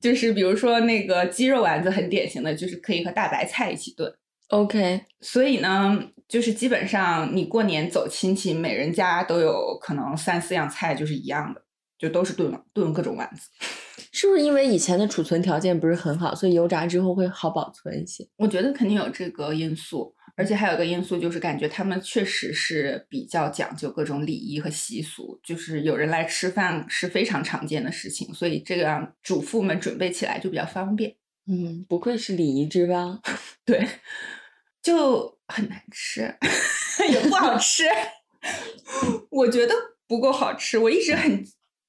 就是比如说那个鸡肉丸子很典型的，就是可以和大白菜一起炖。OK，所以呢，就是基本上你过年走亲戚，每人家都有可能三四样菜就是一样的，就都是炖炖各种丸子。是不是因为以前的储存条件不是很好，所以油炸之后会好保存一些？我觉得肯定有这个因素，而且还有一个因素就是感觉他们确实是比较讲究各种礼仪和习俗，就是有人来吃饭是非常常见的事情，所以这个让主妇们准备起来就比较方便。嗯，不愧是礼仪之邦。对，就很难吃，也不好吃。我觉得不够好吃，我一直很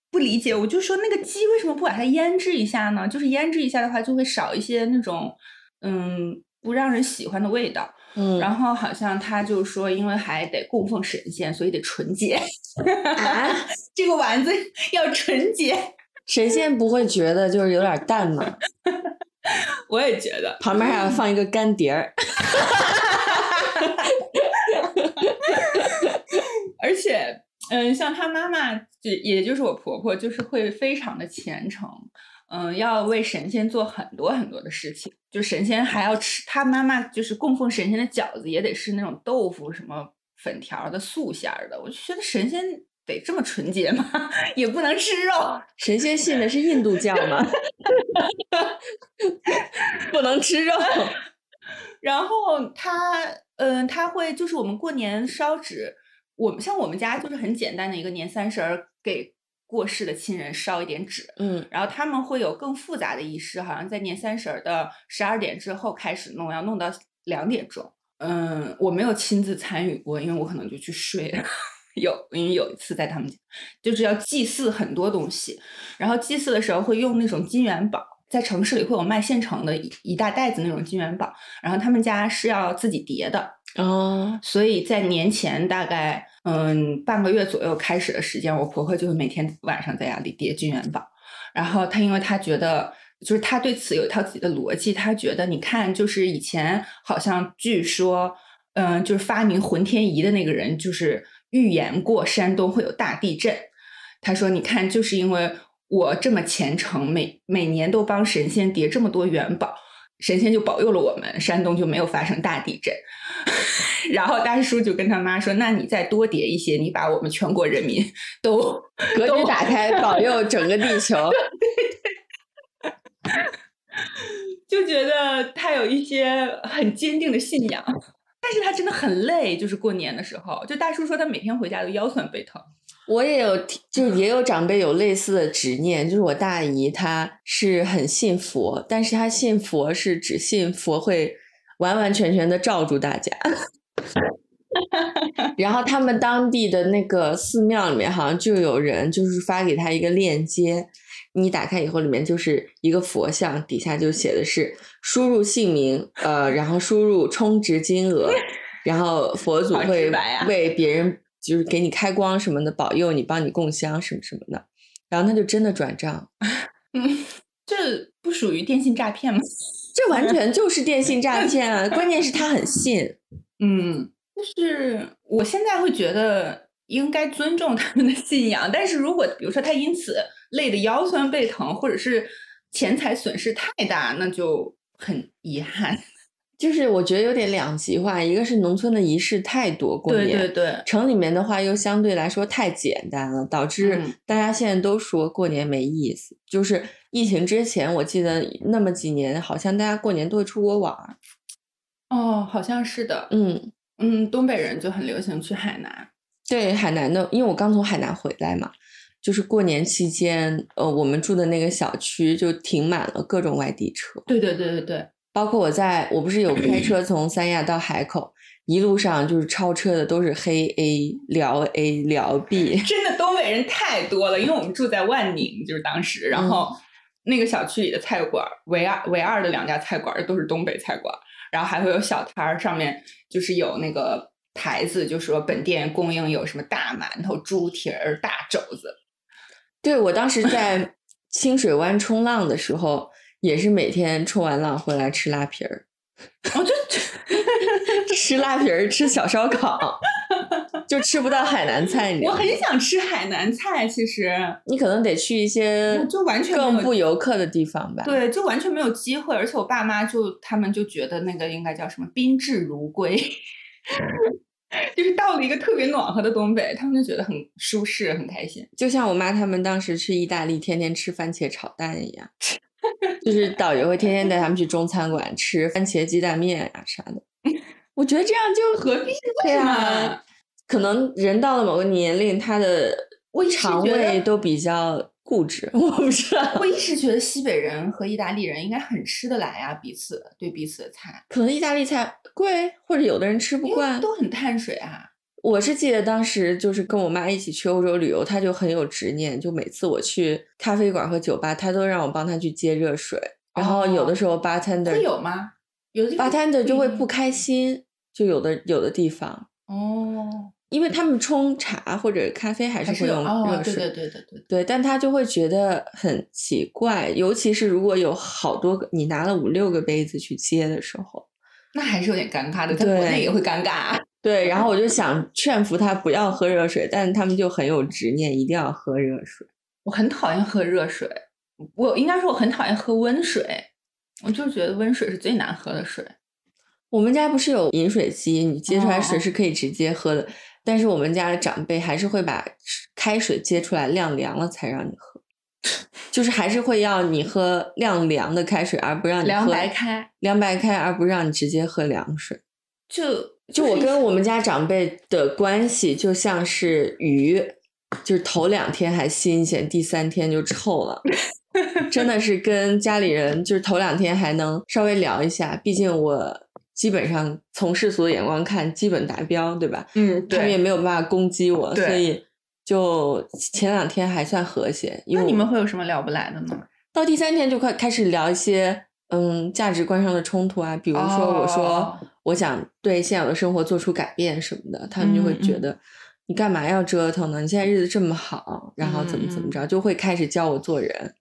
不理解。我就说那个鸡为什么不把它腌制一下呢？就是腌制一下的话，就会少一些那种嗯不让人喜欢的味道。嗯，然后好像他就说，因为还得供奉神仙，所以得纯洁。啊，这个丸子要纯洁，神仙不会觉得就是有点淡吗？我也觉得。旁边还要放一个干碟儿。而且，嗯，像他妈妈，就也就是我婆婆，就是会非常的虔诚，嗯，要为神仙做很多很多的事情。就神仙还要吃，他妈妈就是供奉神仙的饺子，也得是那种豆腐什么粉条的素馅儿的。我就觉得神仙得这么纯洁吗？也不能吃肉。神仙信的是印度教吗？不能吃肉。然后他，嗯、他会就是我们过年烧纸，我们像我们家就是很简单的一个年三十儿给过世的亲人烧一点纸，嗯。然后他们会有更复杂的仪式，好像在年三十儿的十二点之后开始弄，要弄到两点钟。嗯，我没有亲自参与过，因为我可能就去睡了，有，因为有一次在他们家，就是要祭祀很多东西，然后祭祀的时候会用那种金元宝，在城市里会有卖现成的一一大袋子那种金元宝，然后他们家是要自己叠的，哦，所以在年前大概嗯半个月左右开始的时间，我婆婆就会每天晚上在家里叠金元宝。然后她因为她觉得，就是她对此有一套自己的逻辑，她觉得你看，就是以前好像据说，嗯，就是发明浑天仪的那个人，就是预言过山东会有大地震。她说，你看，就是因为我这么虔诚，每每年都帮神仙叠这么多元宝。神仙就保佑了我们，山东就没有发生大地震。然后大叔就跟他妈说：“那你再多叠一些，你把我们全国人民 都格局打开，保佑整个地球。”就觉得他有一些很坚定的信仰，但是他真的很累，就是过年的时候，就大叔说他每天回家都腰酸背疼。我也有，就也有长辈有类似的执念，就是我大姨她是很信佛，但是她信佛是只信佛会完完全全的罩住大家。然后他们当地的那个寺庙里面好像就有人就是发给他一个链接，你打开以后里面就是一个佛像，底下就写的是输入姓名，呃，然后输入充值金额，然后佛祖会为别人就是给你开光什么的，保佑你，帮你供香什么什么的，然后他就真的转账，嗯，这不属于电信诈骗吗？这完全就是电信诈骗啊！关键是他很信，嗯，就是我现在会觉得应该尊重他们的信仰，但是如果比如说他因此累得腰酸背疼，或者是钱财损失太大，那就很遗憾。就是我觉得有点两极化，一个是农村的仪式太多，过年对对对，城里面的话又相对来说太简单了，导致嗯大家现在都说过年没意思。就是疫情之前，我记得那么几年，好像大家过年都会出国玩儿。哦，好像是的。嗯，嗯，东北人就很流行去海南。对，海南的，因为我刚从海南回来嘛，就是过年期间，呃，我们住的那个小区就停满了各种外地车，对对对对对，包括我在我不是有开车 从三亚到海口，一路上就是超车的都是黑 A、辽 A、辽 B。真的东北人太多了，因为我们住在万宁，就是当时，然后那个小区里的菜馆儿，唯二唯二的两家菜馆儿都是东北菜馆儿，然后还会有小摊儿，上面就是有那个牌子，就说本店供应有什么大馒头、猪蹄儿、大肘子。对我当时在清水湾冲浪的时候，也是每天冲完浪回来吃拉皮儿，我就 吃拉皮儿，吃小烧烤，就吃不到海南菜。你我很想吃海南菜，其实你可能得去一些就完全更不游客的地方吧。，对，就完全没有机会，而且我爸妈就他们就觉得那个应该叫什么宾至如归，就是到了一个特别暖和的东北，他们就觉得很舒适，很开心。就像我妈他们当时去意大利，天天吃番茄炒蛋一样，就是导游会天天带他们去中餐馆吃番茄鸡蛋面呀、啥的。我觉得这样就何必？对啊？可能人到了某个年龄，他的胃肠胃都比较固执，我不知道。我一直觉得西北人和意大利人应该很吃得来啊，彼此对彼此的菜，可能意大利菜贵，或者有的人吃不惯。都很碳水啊。我是记得当时就是跟我妈一起去欧洲旅游，她就很有执念，就每次我去咖啡馆和酒吧，她都让我帮她去接热水。然后有的时候 bartender 有吗？有的 bartender 就会不开心，就有的有的地方，哦，因为他们冲茶或者咖啡还是会用热水。对对对对对，对，但他就会觉得很奇怪，尤其是如果有好多个，你拿了五六个杯子去接的时候，那还是有点尴尬的，在国对内也会尴尬啊。对，然后我就想劝服他不要喝热水，但是他们就很有执念，一定要喝热水。我很讨厌喝热水，我应该说我很讨厌喝温水，我就觉得温水是最难喝的水。我们家不是有饮水机，你接出来水哦是可以直接喝的，但是我们家的长辈还是会把开水接出来晾凉了才让你喝，就是还是会要你喝晾凉的开水，而不让你喝凉白开凉白开，而不让你直接喝凉水。就就我跟我们家长辈的关系就像是鱼，就是头两天还新鲜，第三天就臭了。真的是跟家里人，就是头两天还能稍微聊一下，毕竟我基本上从世俗的眼光看，基本达标，对吧？嗯，他们也没有办法攻击我，所以就前两天还算和谐。因为那你们会有什么聊不来的呢？到第三天就快开始聊一些嗯价值观上的冲突啊，比如说我说哦我想对现有的生活做出改变什么的，他们就会觉得你干嘛要折腾呢？你现在日子这么好，然后怎么怎么嗯着，就会开始教我做人，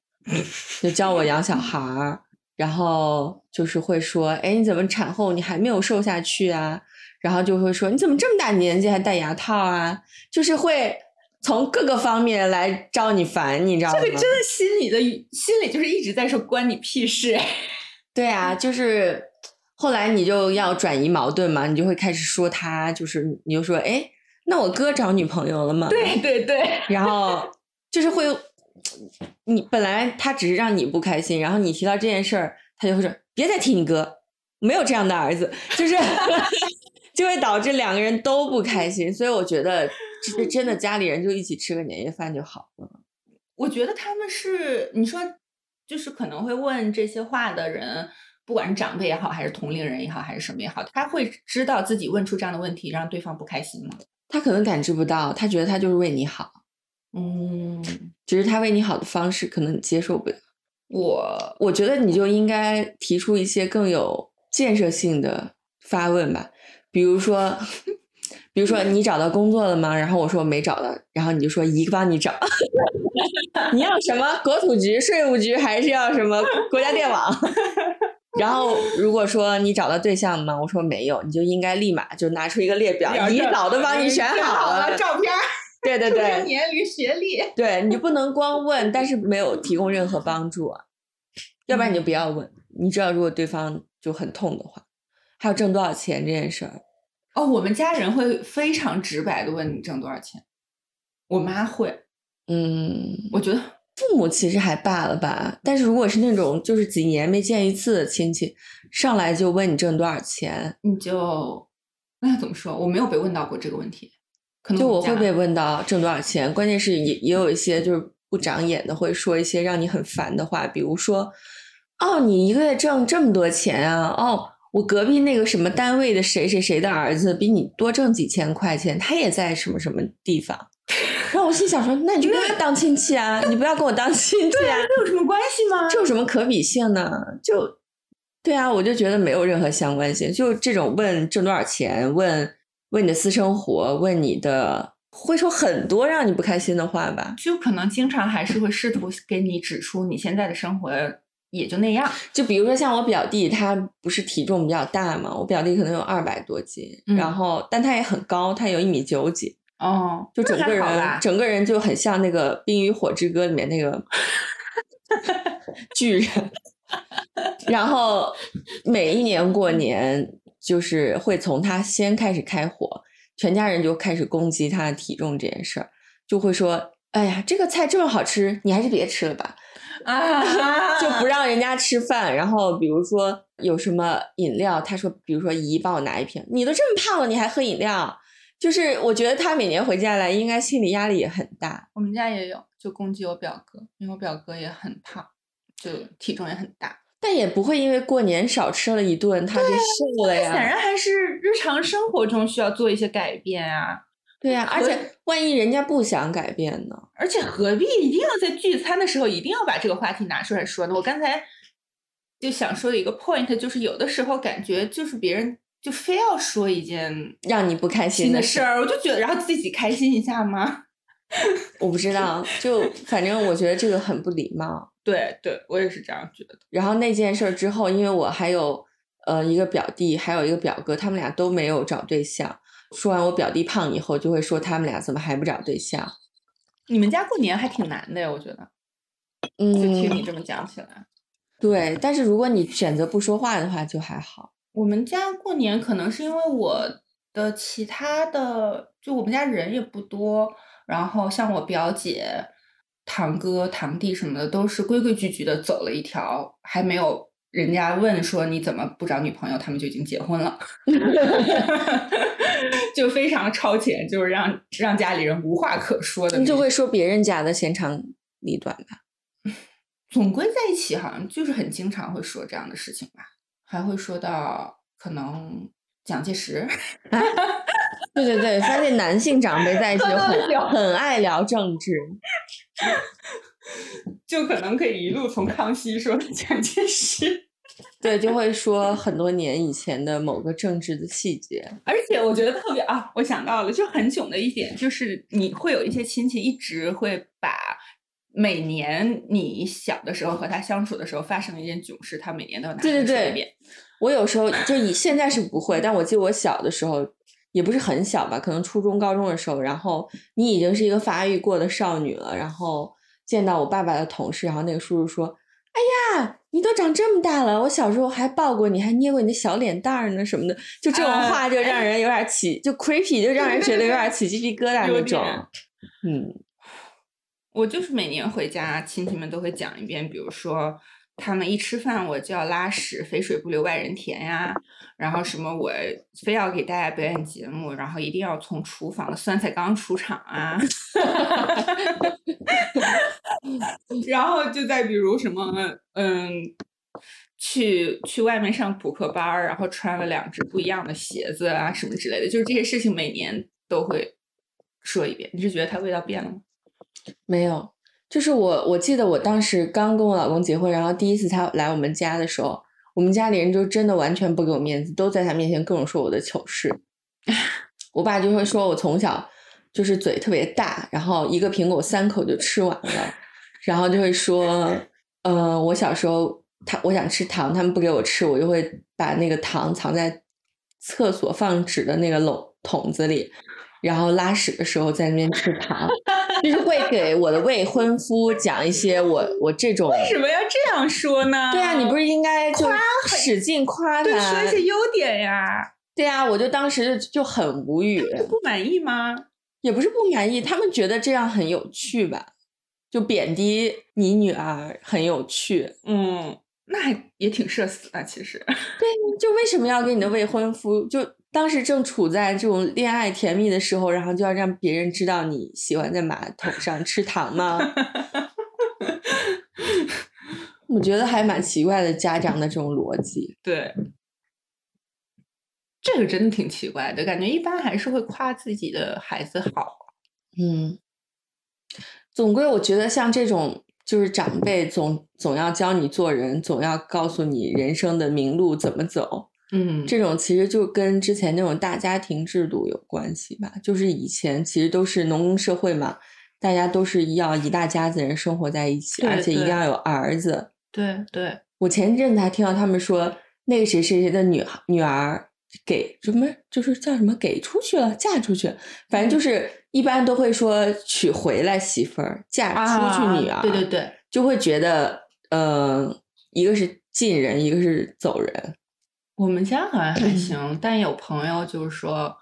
就教我养小孩儿，然后就是会说，哎，你怎么产后你还没有瘦下去啊？然后就会说你怎么这么大年纪还戴牙套啊？就是会从各个方面来招你烦，你知道吗？这个真的心里的心里就是一直在说关你屁事。对啊，就是后来你就要转移矛盾嘛，你就会开始说他，就是你就说，哎，那我哥找女朋友了吗？，对对对，然后 就是会，你本来他只是让你不开心，然后你提到这件事儿，他就会说别再提你哥，没有这样的儿子，就是 就会导致两个人都不开心，所以我觉得这真的家里人就一起吃个年夜饭就好了。我觉得他们是你说，就是可能会问这些话的人，不管是长辈也好，还是同龄人也好，还是什么也好，他会知道自己问出这样的问题，让对方不开心吗？他可能感知不到，他觉得他就是为你好，嗯，只是他为你好的方式可能你接受不了。我我觉得你就应该提出一些更有建设性的发问吧，比如说，比如说你找到工作了吗？然后我说没找到，然后你就说姨帮你找。你要什么国土局、税务局，还是要什么国家电网？然后如果说你找到对象了吗？我说没有，你就应该立马就拿出一个列表，你老都帮你选好了。照片儿、对对对，年龄、学历。对，你就不能光问，但是没有提供任何帮助啊，要不然你就不要问。你知道，如果对方就很痛的话，还有挣多少钱这件事儿，哦，我们家人会非常直白的问你挣多少钱，我妈会，嗯，我觉得父母其实还罢了吧，但是如果是那种就是几年没见一次的亲戚，上来就问你挣多少钱，你就那怎么说？我没有被问到过这个问题，可能就我会被问到挣多少钱，关键是也也有一些就是不长眼的会说一些让你很烦的话，比如说，哦，你一个月挣这么多钱啊，哦，我隔壁那个什么单位的谁谁谁的儿子比你多挣几千块钱，他也在什么什么地方。然后我心想说，那你就跟他当亲戚啊，你不要跟我当亲戚啊，这有什么关系吗？这有什么可比性呢？就对啊，我就觉得没有任何相关性。就这种问挣多少钱，问问你的私生活，问你的，会说很多让你不开心的话吧。就可能经常还是会试图给你指出你现在的生活也就那样。就比如说像我表弟，他不是体重比较大嘛，我表弟可能有二百多斤，嗯然后但他也很高，他有一米九几，哦，就整个人整个人就很像那个《冰与火之歌》里面那个 巨人。然后每一年过年，就是会从他先开始开火，全家人就开始攻击他的体重这件事儿，就会说：“哎呀，这个菜这么好吃，你还是别吃了吧。”啊，就不让人家吃饭。然后比如说有什么饮料，他说，比如说姨帮我拿一瓶，你都这么胖了，你还喝饮料？就是我觉得他每年回家来，应该心理压力也很大。我们家也有，就攻击我表哥，因为我表哥也很胖，就体重也很大。但也不会因为过年少吃了一顿，他就瘦了呀显。然还是日常生活中需要做一些改变啊，对呀、而且万一人家不想改变呢？而且何必一定要在聚餐的时候一定要把这个话题拿出来说呢？我刚才就想说的一个 point 就是，有的时候感觉就是别人就非要说一件让你不开心的事，儿，我就觉得然后自己开心一下吗？我不知道，就反正我觉得这个很不礼貌。对对，我也是这样觉得。然后那件事儿之后，因为我还有呃一个表弟，还有一个表哥，他们俩都没有找对象。说完我表弟胖以后，就会说他们俩怎么还不找对象？你们家过年还挺难的呀，我觉得。嗯就听你嗯，这么讲起来，对。但是如果你选择不说话的话，就还好。我们家过年可能是因为我的其他的，就我们家人也不多，然后像我表姐、堂哥、堂弟什么的，都是规规矩矩的走了一条，还没有人家问说你怎么不找女朋友，他们就已经结婚了，就非常超前，就是让让家里人无话可说的。你就会说别人家的闲长里短吧？总归在一起，好像就是很经常会说这样的事情吧，还会说到可能蒋介石。对对对，发现男性长辈在一起就很很爱聊政治，就可能可以一路从康熙说到蒋介石。对，就会说很多年以前的某个政治的细节。而且我觉得特别啊，我想到了，就很囧的一点就是，你会有一些亲戚一直会把每年你小的时候和他相处的时候发生的一件囧事，他每年都要拿出对对对来说一遍。我有时候就以现在是不会，但我记得我小的时候也不是很小吧，可能初中、高中的时候，然后你已经是一个发育过的少女了，然后见到我爸爸的同事，然后那个叔叔说：“哎呀，你都长这么大了，我小时候还抱过你，还捏过你的小脸蛋儿呢什么的。”就这种啊话就让人有点起，就 creepy，就让人觉得有点起鸡皮疙瘩那种。嗯，我就是每年回家，亲戚们都会讲一遍，比如说他们一吃饭我就要拉屎，肥水不流外人田呀，然后什么我非要给大家表演节目，然后一定要从厨房的酸菜缸出场啊，然后就再比如什么嗯。去去外面上补课班儿，然后穿了两只不一样的鞋子啊，什么之类的，就是这些事情每年都会说一遍。你是觉得它味道变了吗？没有，就是我我记得我当时刚跟我老公结婚，然后第一次他来我们家的时候，我们家里人就真的完全不给我面子，都在他面前各种说我的糗事。我爸就会说我从小就是嘴特别大，然后一个苹果三口就吃完了，然后就会说，呃，我小时候他我想吃糖，他们不给我吃，我就会把那个糖藏在厕所放纸的那个笼桶子里，然后拉屎的时候在那边吃糖，就是会给我的未婚夫讲一些我我这种。为什么要这样说呢？对啊，你不是应该就使劲夸对他？说一些优点呀？对啊，我就当时就就很无语，不满意吗？也不是不满意，他们觉得这样很有趣吧，就贬低你女儿很有趣。嗯，那还也挺社死的，其实。对就为什么要给你的未婚夫？就当时正处在这种恋爱甜蜜的时候，然后就要让别人知道你喜欢在马桶上吃糖吗？我觉得还蛮奇怪的，家长的这种逻辑。对，这个真的挺奇怪的，感觉一般还是会夸自己的孩子好。嗯，总归我觉得像这种就是长辈总总要教你做人，总要告诉你人生的明路怎么走。嗯这种其实就跟之前那种大家庭制度有关系吧。就是以前其实都是农耕社会嘛，大家都是要一大家子人生活在一起，而且一定要有儿子。对对，我前阵子还听到他们说，那个谁谁谁的女女儿给什么，就是叫什么给出去了，嫁出去，反正就是一般都会说娶回来媳妇儿，嫁出去女儿，啊对对对，就会觉得，呃，一个是进人，一个是走人。我们家好像还行，但有朋友就是说，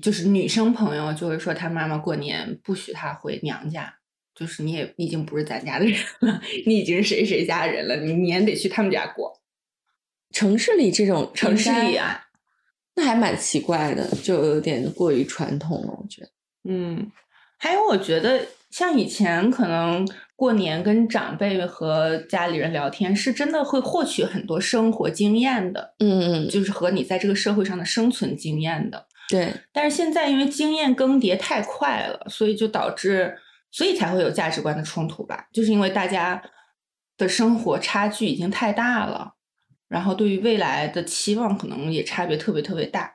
就是女生朋友就会说，她妈妈过年不许她回娘家，就是你也已经不是咱家的人了，你已经是谁谁家人了，你年得去他们家过。城市里这种城市里啊，那还蛮奇怪的，就有点过于传统了，我觉得。嗯，还有我觉得像以前可能过年跟长辈和家里人聊天，是真的会获取很多生活经验的，嗯嗯，就是和你在这个社会上的生存经验的。对，但是现在因为经验更迭太快了，所以就导致，所以才会有价值观的冲突吧。就是因为大家的生活差距已经太大了，然后对于未来的期望可能也差别特别特别大。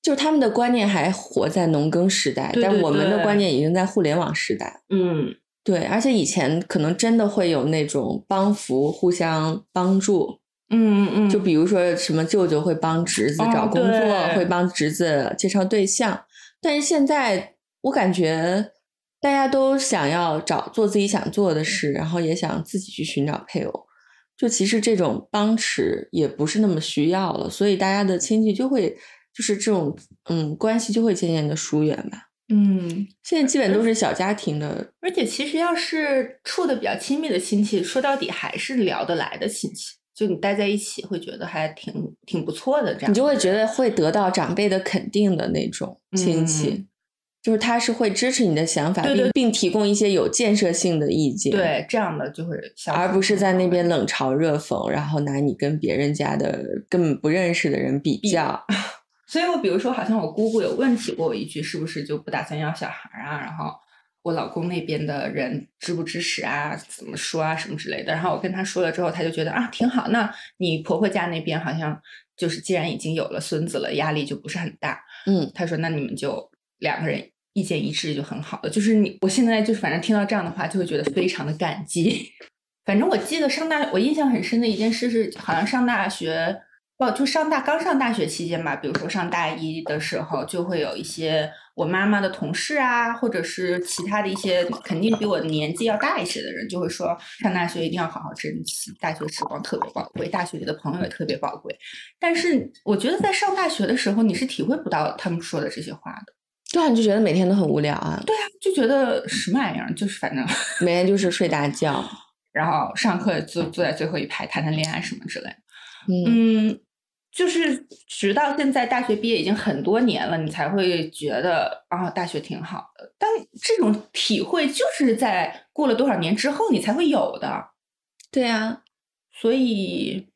就是他们的观念还活在农耕时代，对对但我们的观念已经在互联网时代。嗯，对，而且以前可能真的会有那种帮扶、互相帮助，嗯嗯，就比如说什么舅舅会帮侄子哦找工作，对会帮侄子介绍对象。但是现在我感觉大家都想要找做自己想做的事，然后也想自己去寻找配偶。就其实这种帮持也不是那么需要了，所以大家的亲戚就会就是这种嗯关系就会渐渐的疏远吧。嗯，现在基本都是小家庭的，而且其实要是处的比较亲密的亲戚，说到底还是聊得来的亲戚，就你待在一起会觉得还挺挺不错的，这样你就会觉得会得到长辈的肯定的那种亲戚。嗯就是他是会支持你的想法，并并提供一些有建设性的意见，，对，这样的就会相而不是在那边冷嘲热讽，然后拿你跟别人家的根本不认识的人比较。所以我比如说，好像我姑姑有问起过我一句，是不是就不打算要小孩儿啊？然后我老公那边的人支不支持啊？怎么说啊？什么之类的。然后我跟他说了之后，他就觉得啊挺好。那你婆婆家那边好像就是既然已经有了孙子了，压力就不是很大。嗯，他说那你们就两个人意见一致就很好了。就是你我现在就是反正听到这样的话，就会觉得非常的感激。反正我记得上大，我印象很深的一件事是，好像上大学，哦，就上大刚上大学期间吧，比如说上大一的时候，就会有一些我妈妈的同事啊，或者是其他的一些肯定比我年纪要大一些的人，就会说上大学一定要好好珍惜，大学时光特别宝贵，大学里的朋友也特别宝贵。但是我觉得在上大学的时候，你是体会不到他们说的这些话的。对啊，你就觉得每天都很无聊啊，对啊，就觉得什么玩意儿，就是反正。每天就是睡大觉。然后上课坐坐在最后一排谈谈恋爱什么之类的。嗯，嗯，就是直到现在大学毕业已经很多年了，你才会觉得啊，大学挺好的。但这种体会就是在过了多少年之后你才会有的。对啊，所以，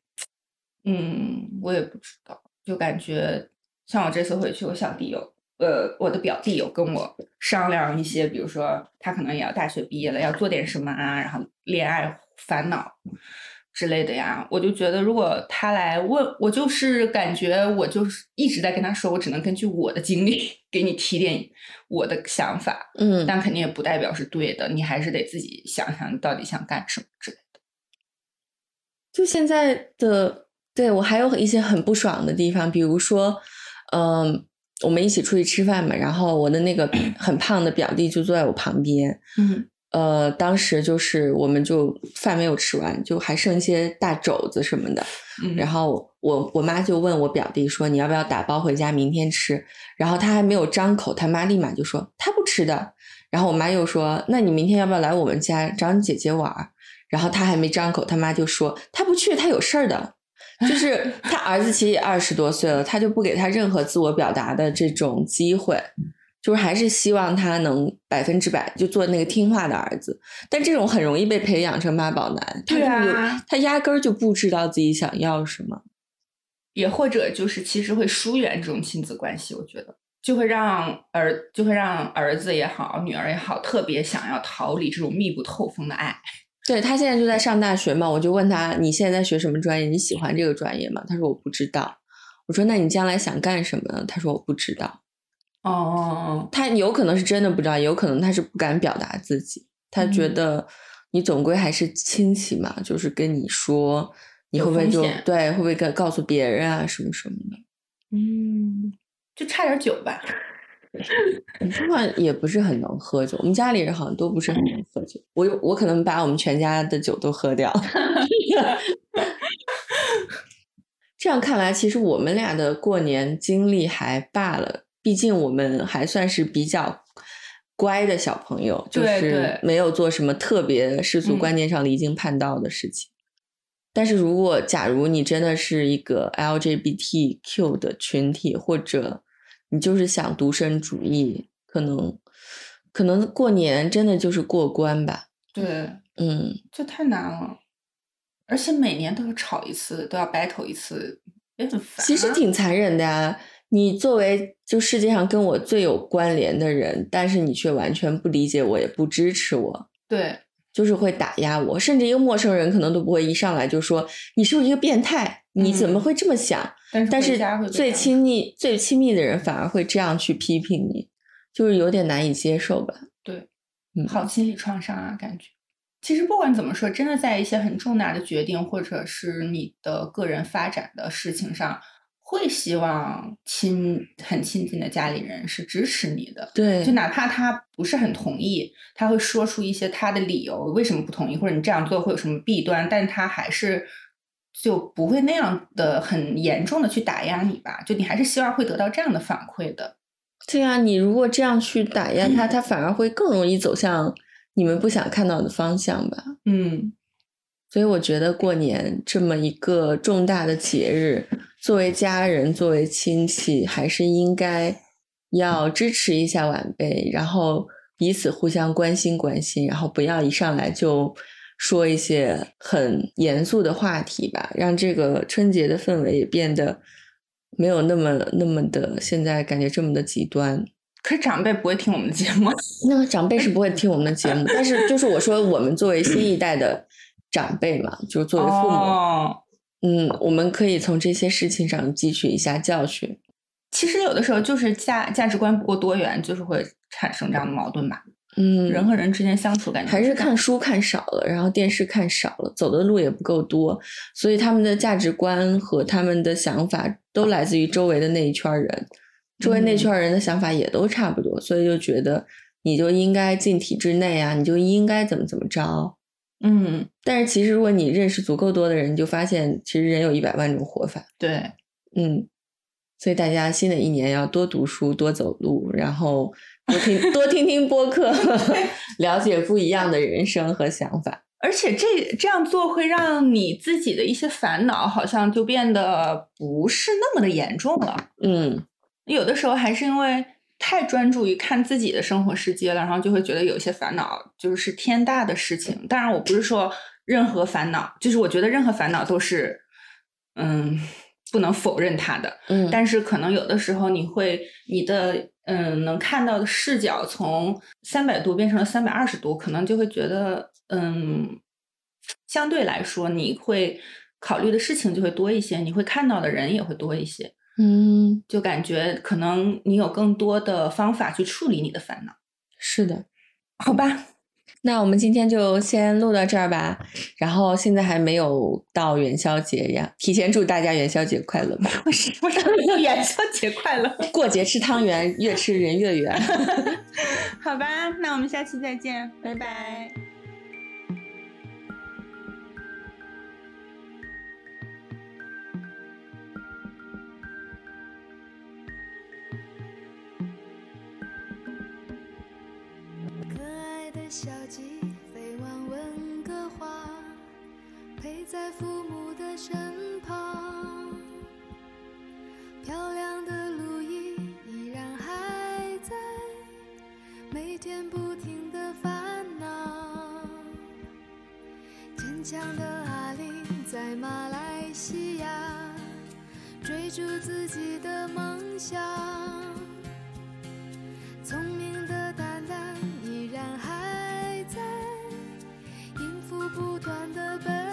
嗯，我也不知道，就感觉像我这次回去，我小弟有，呃，我的表弟有跟我商量一些，比如说他可能也要大学毕业了，要做点什么啊，然后恋爱烦恼之类的呀。我就觉得，如果他来问我，就是感觉我就是一直在跟他说，我只能根据我的经历 给你提点我的想法，嗯，但肯定也不代表是对的，你还是得自己想想你到底想干什么之类的。就现在的，对我还有一些很不爽的地方，比如说，嗯、我们一起出去吃饭嘛，然后我的那个 很胖的表弟就坐在我旁边，嗯呃，当时就是我们就饭没有吃完，就还剩一些大肘子什么的，嗯，然后我我妈就问我表弟说：“你要不要打包回家明天吃？”然后他还没有张口，他妈立马就说：“他不吃的。”然后我妈又说：“那你明天要不要来我们家找你姐姐玩儿？”然后他还没张口，他妈就说：“他不去，他有事儿的。”就是他儿子其实也二十多岁了，他就不给他任何自我表达的这种机会，就是还是希望他能百分之百就做那个听话的儿子。但这种很容易被培养成妈宝男，他对啊他压根儿就不知道自己想要什么。也或者就是其实会疏远这种亲子关系，我觉得就会让儿就会让儿子也好，女儿也好，特别想要逃离这种密不透风的爱。对他现在就在上大学嘛，我就问他你现在在学什么专业？你喜欢这个专业吗？他说我不知道。我说那你将来想干什么呢？他说我不知道。哦哦哦他有可能是真的不知道，也有可能他是不敢表达自己。他觉嗯得你总归还是亲戚嘛，就是跟你说，你会不会就对会不会告告诉别人啊什么什么的？嗯，就差点酒吧。你这话也不是很能喝酒，我们家里人好像都不是很能喝酒。我有我可能把我们全家的酒都喝掉。这样看来，其实我们俩的过年经历还罢了，毕竟我们还算是比较乖的小朋友，就是没有做什么特别世俗嗯观念上离经叛道的事情。但是如果假如你真的是一个 LGBTQ 的群体，或者你就是想独身主义，可能可能过年真的就是过关吧。对，嗯，这太难了，而且每年都要吵一次，都要 battle 一次，也很烦。其实挺残忍的呀。你作为就世界上跟我最有关联的人，但是你却完全不理解我，也不支持我，对，就是会打压我，甚至一个陌生人可能都不会一上来就说你是不是一个变态，你怎么嗯会这么想？但是最亲密、最亲密的人反而会这样去批评你，就是有点难以接受吧。对，嗯好心理创伤啊，感觉。其实不管怎么说，真的在一些很重大的决定，或者是你的个人发展的事情上，会希望亲很亲近的家里人是支持你的。对，就哪怕他不是很同意，他会说出一些他的理由，为什么不同意，或者你这样做会有什么弊端，但他还是就不会那样的很严重的去打压你吧？就你还是希望会得到这样的反馈的。对啊，你如果这样去打压他，他反而会更容易走向你们不想看到的方向吧。嗯，所以我觉得过年这么一个重大的节日，作为家人、作为亲戚，还是应该要支持一下晚辈，然后彼此互相关心关心，然后不要一上来就说一些很严肃的话题吧，让这个春节的氛围也变得没有那么那么的现在感觉这么的极端。可是长辈不会听我们的节目，那长辈是不会听我们的节目，但是就是我说我们作为新一代的长辈嘛，就作为父母，哦嗯，我们可以从这些事情上汲取一下教训。其实有的时候就是价价值观不够多元，就是会产生这样的矛盾吧。嗯，人和人之间相处感觉还是看书看少了，然后电视看少了，走的路也不够多，所以他们的价值观和他们的想法都来自于周围的那一圈儿人，周围那嗯圈儿人的想法也都差不多，所以就觉得你就应该进体制内啊，你就应该怎么怎么着。嗯，但是其实如果你认识足够多的人，你就发现其实人有一百万种活法。对，嗯，所以大家新的一年要多读书、多走路，然后多听 多听听播客，了解不一样的人生和想法。而且这这样做会让你自己的一些烦恼好像就变得不是那么的严重了。嗯有的时候还是因为太专注于看自己的生活世界了，然后就会觉得有一些烦恼就是天大的事情。当然，我不是说任何烦恼，就是我觉得任何烦恼都是，嗯，不能否认它的。嗯，但是可能有的时候你会你的嗯能看到的视角从三百度变成了三百二十度，可能就会觉得嗯相对来说你会考虑的事情就会多一些，你会看到的人也会多一些，嗯，就感觉可能你有更多的方法去处理你的烦恼，是的。好吧？那我们今天就先录到这儿吧。然后现在还没有到元宵节呀，提前祝大家元宵节快乐吧！我什么要元宵节快乐？过节吃汤圆，越吃人越圆。好吧，那我们下期再见，拜拜。的小鸡飞往温哥华，陪在父母的身旁。漂亮的路易依然还在，每天不停的烦恼。坚强的阿玲在马来西亚，追逐自己的梦想。聪明的蛋蛋不断的奔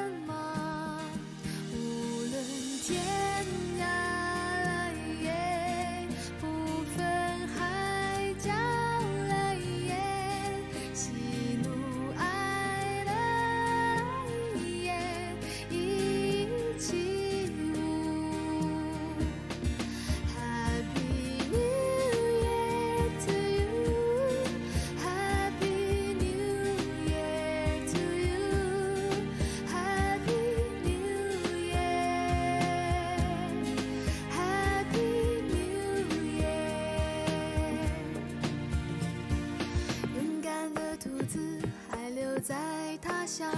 他乡，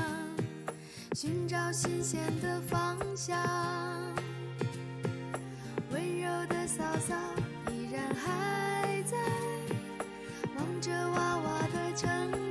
寻找新鲜的方向。温柔的嫂嫂依然还在，望着娃娃的成长。